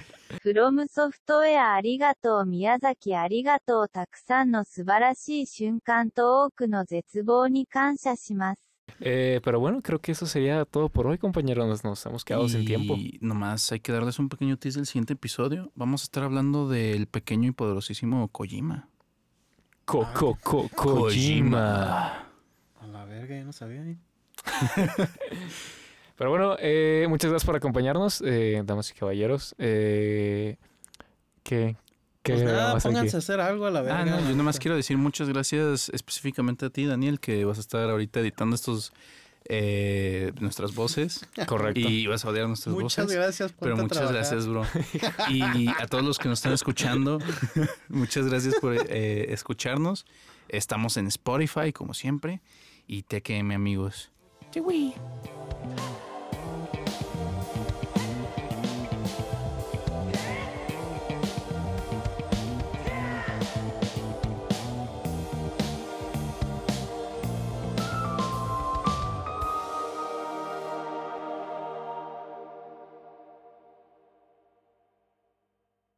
From Software, arigato Miyazaki, arigato, takusan no subarashi shunkan to oku no zetsubou ni kansha shimasu. Eh, pero bueno, creo que eso sería todo por hoy, compañeros. Nos, hemos quedado sin tiempo. Y nomás hay que darles un pequeño tease del siguiente episodio. Vamos a estar hablando del pequeño y poderosísimo Kojima. Co ah, -co -co Kojima. A la verga, ya no sabía. ¿eh? pero bueno, eh, muchas gracias por acompañarnos, damas y caballeros. ¿qué, ¿Qué Pues nada, pónganse a hacer algo a la verga. Ah, no, yo nomás quiero decir muchas gracias específicamente a ti, Daniel, que vas a estar ahorita editando estos eh, nuestras voces Correcto. y vas a odiar nuestras Muchas voces. gracias, Pero ponte a muchas trabajar. gracias, bro. Y a todos los que nos están escuchando, muchas gracias por eh, escucharnos. Estamos en Spotify, como siempre. Y TKM, amigos. Chiwi.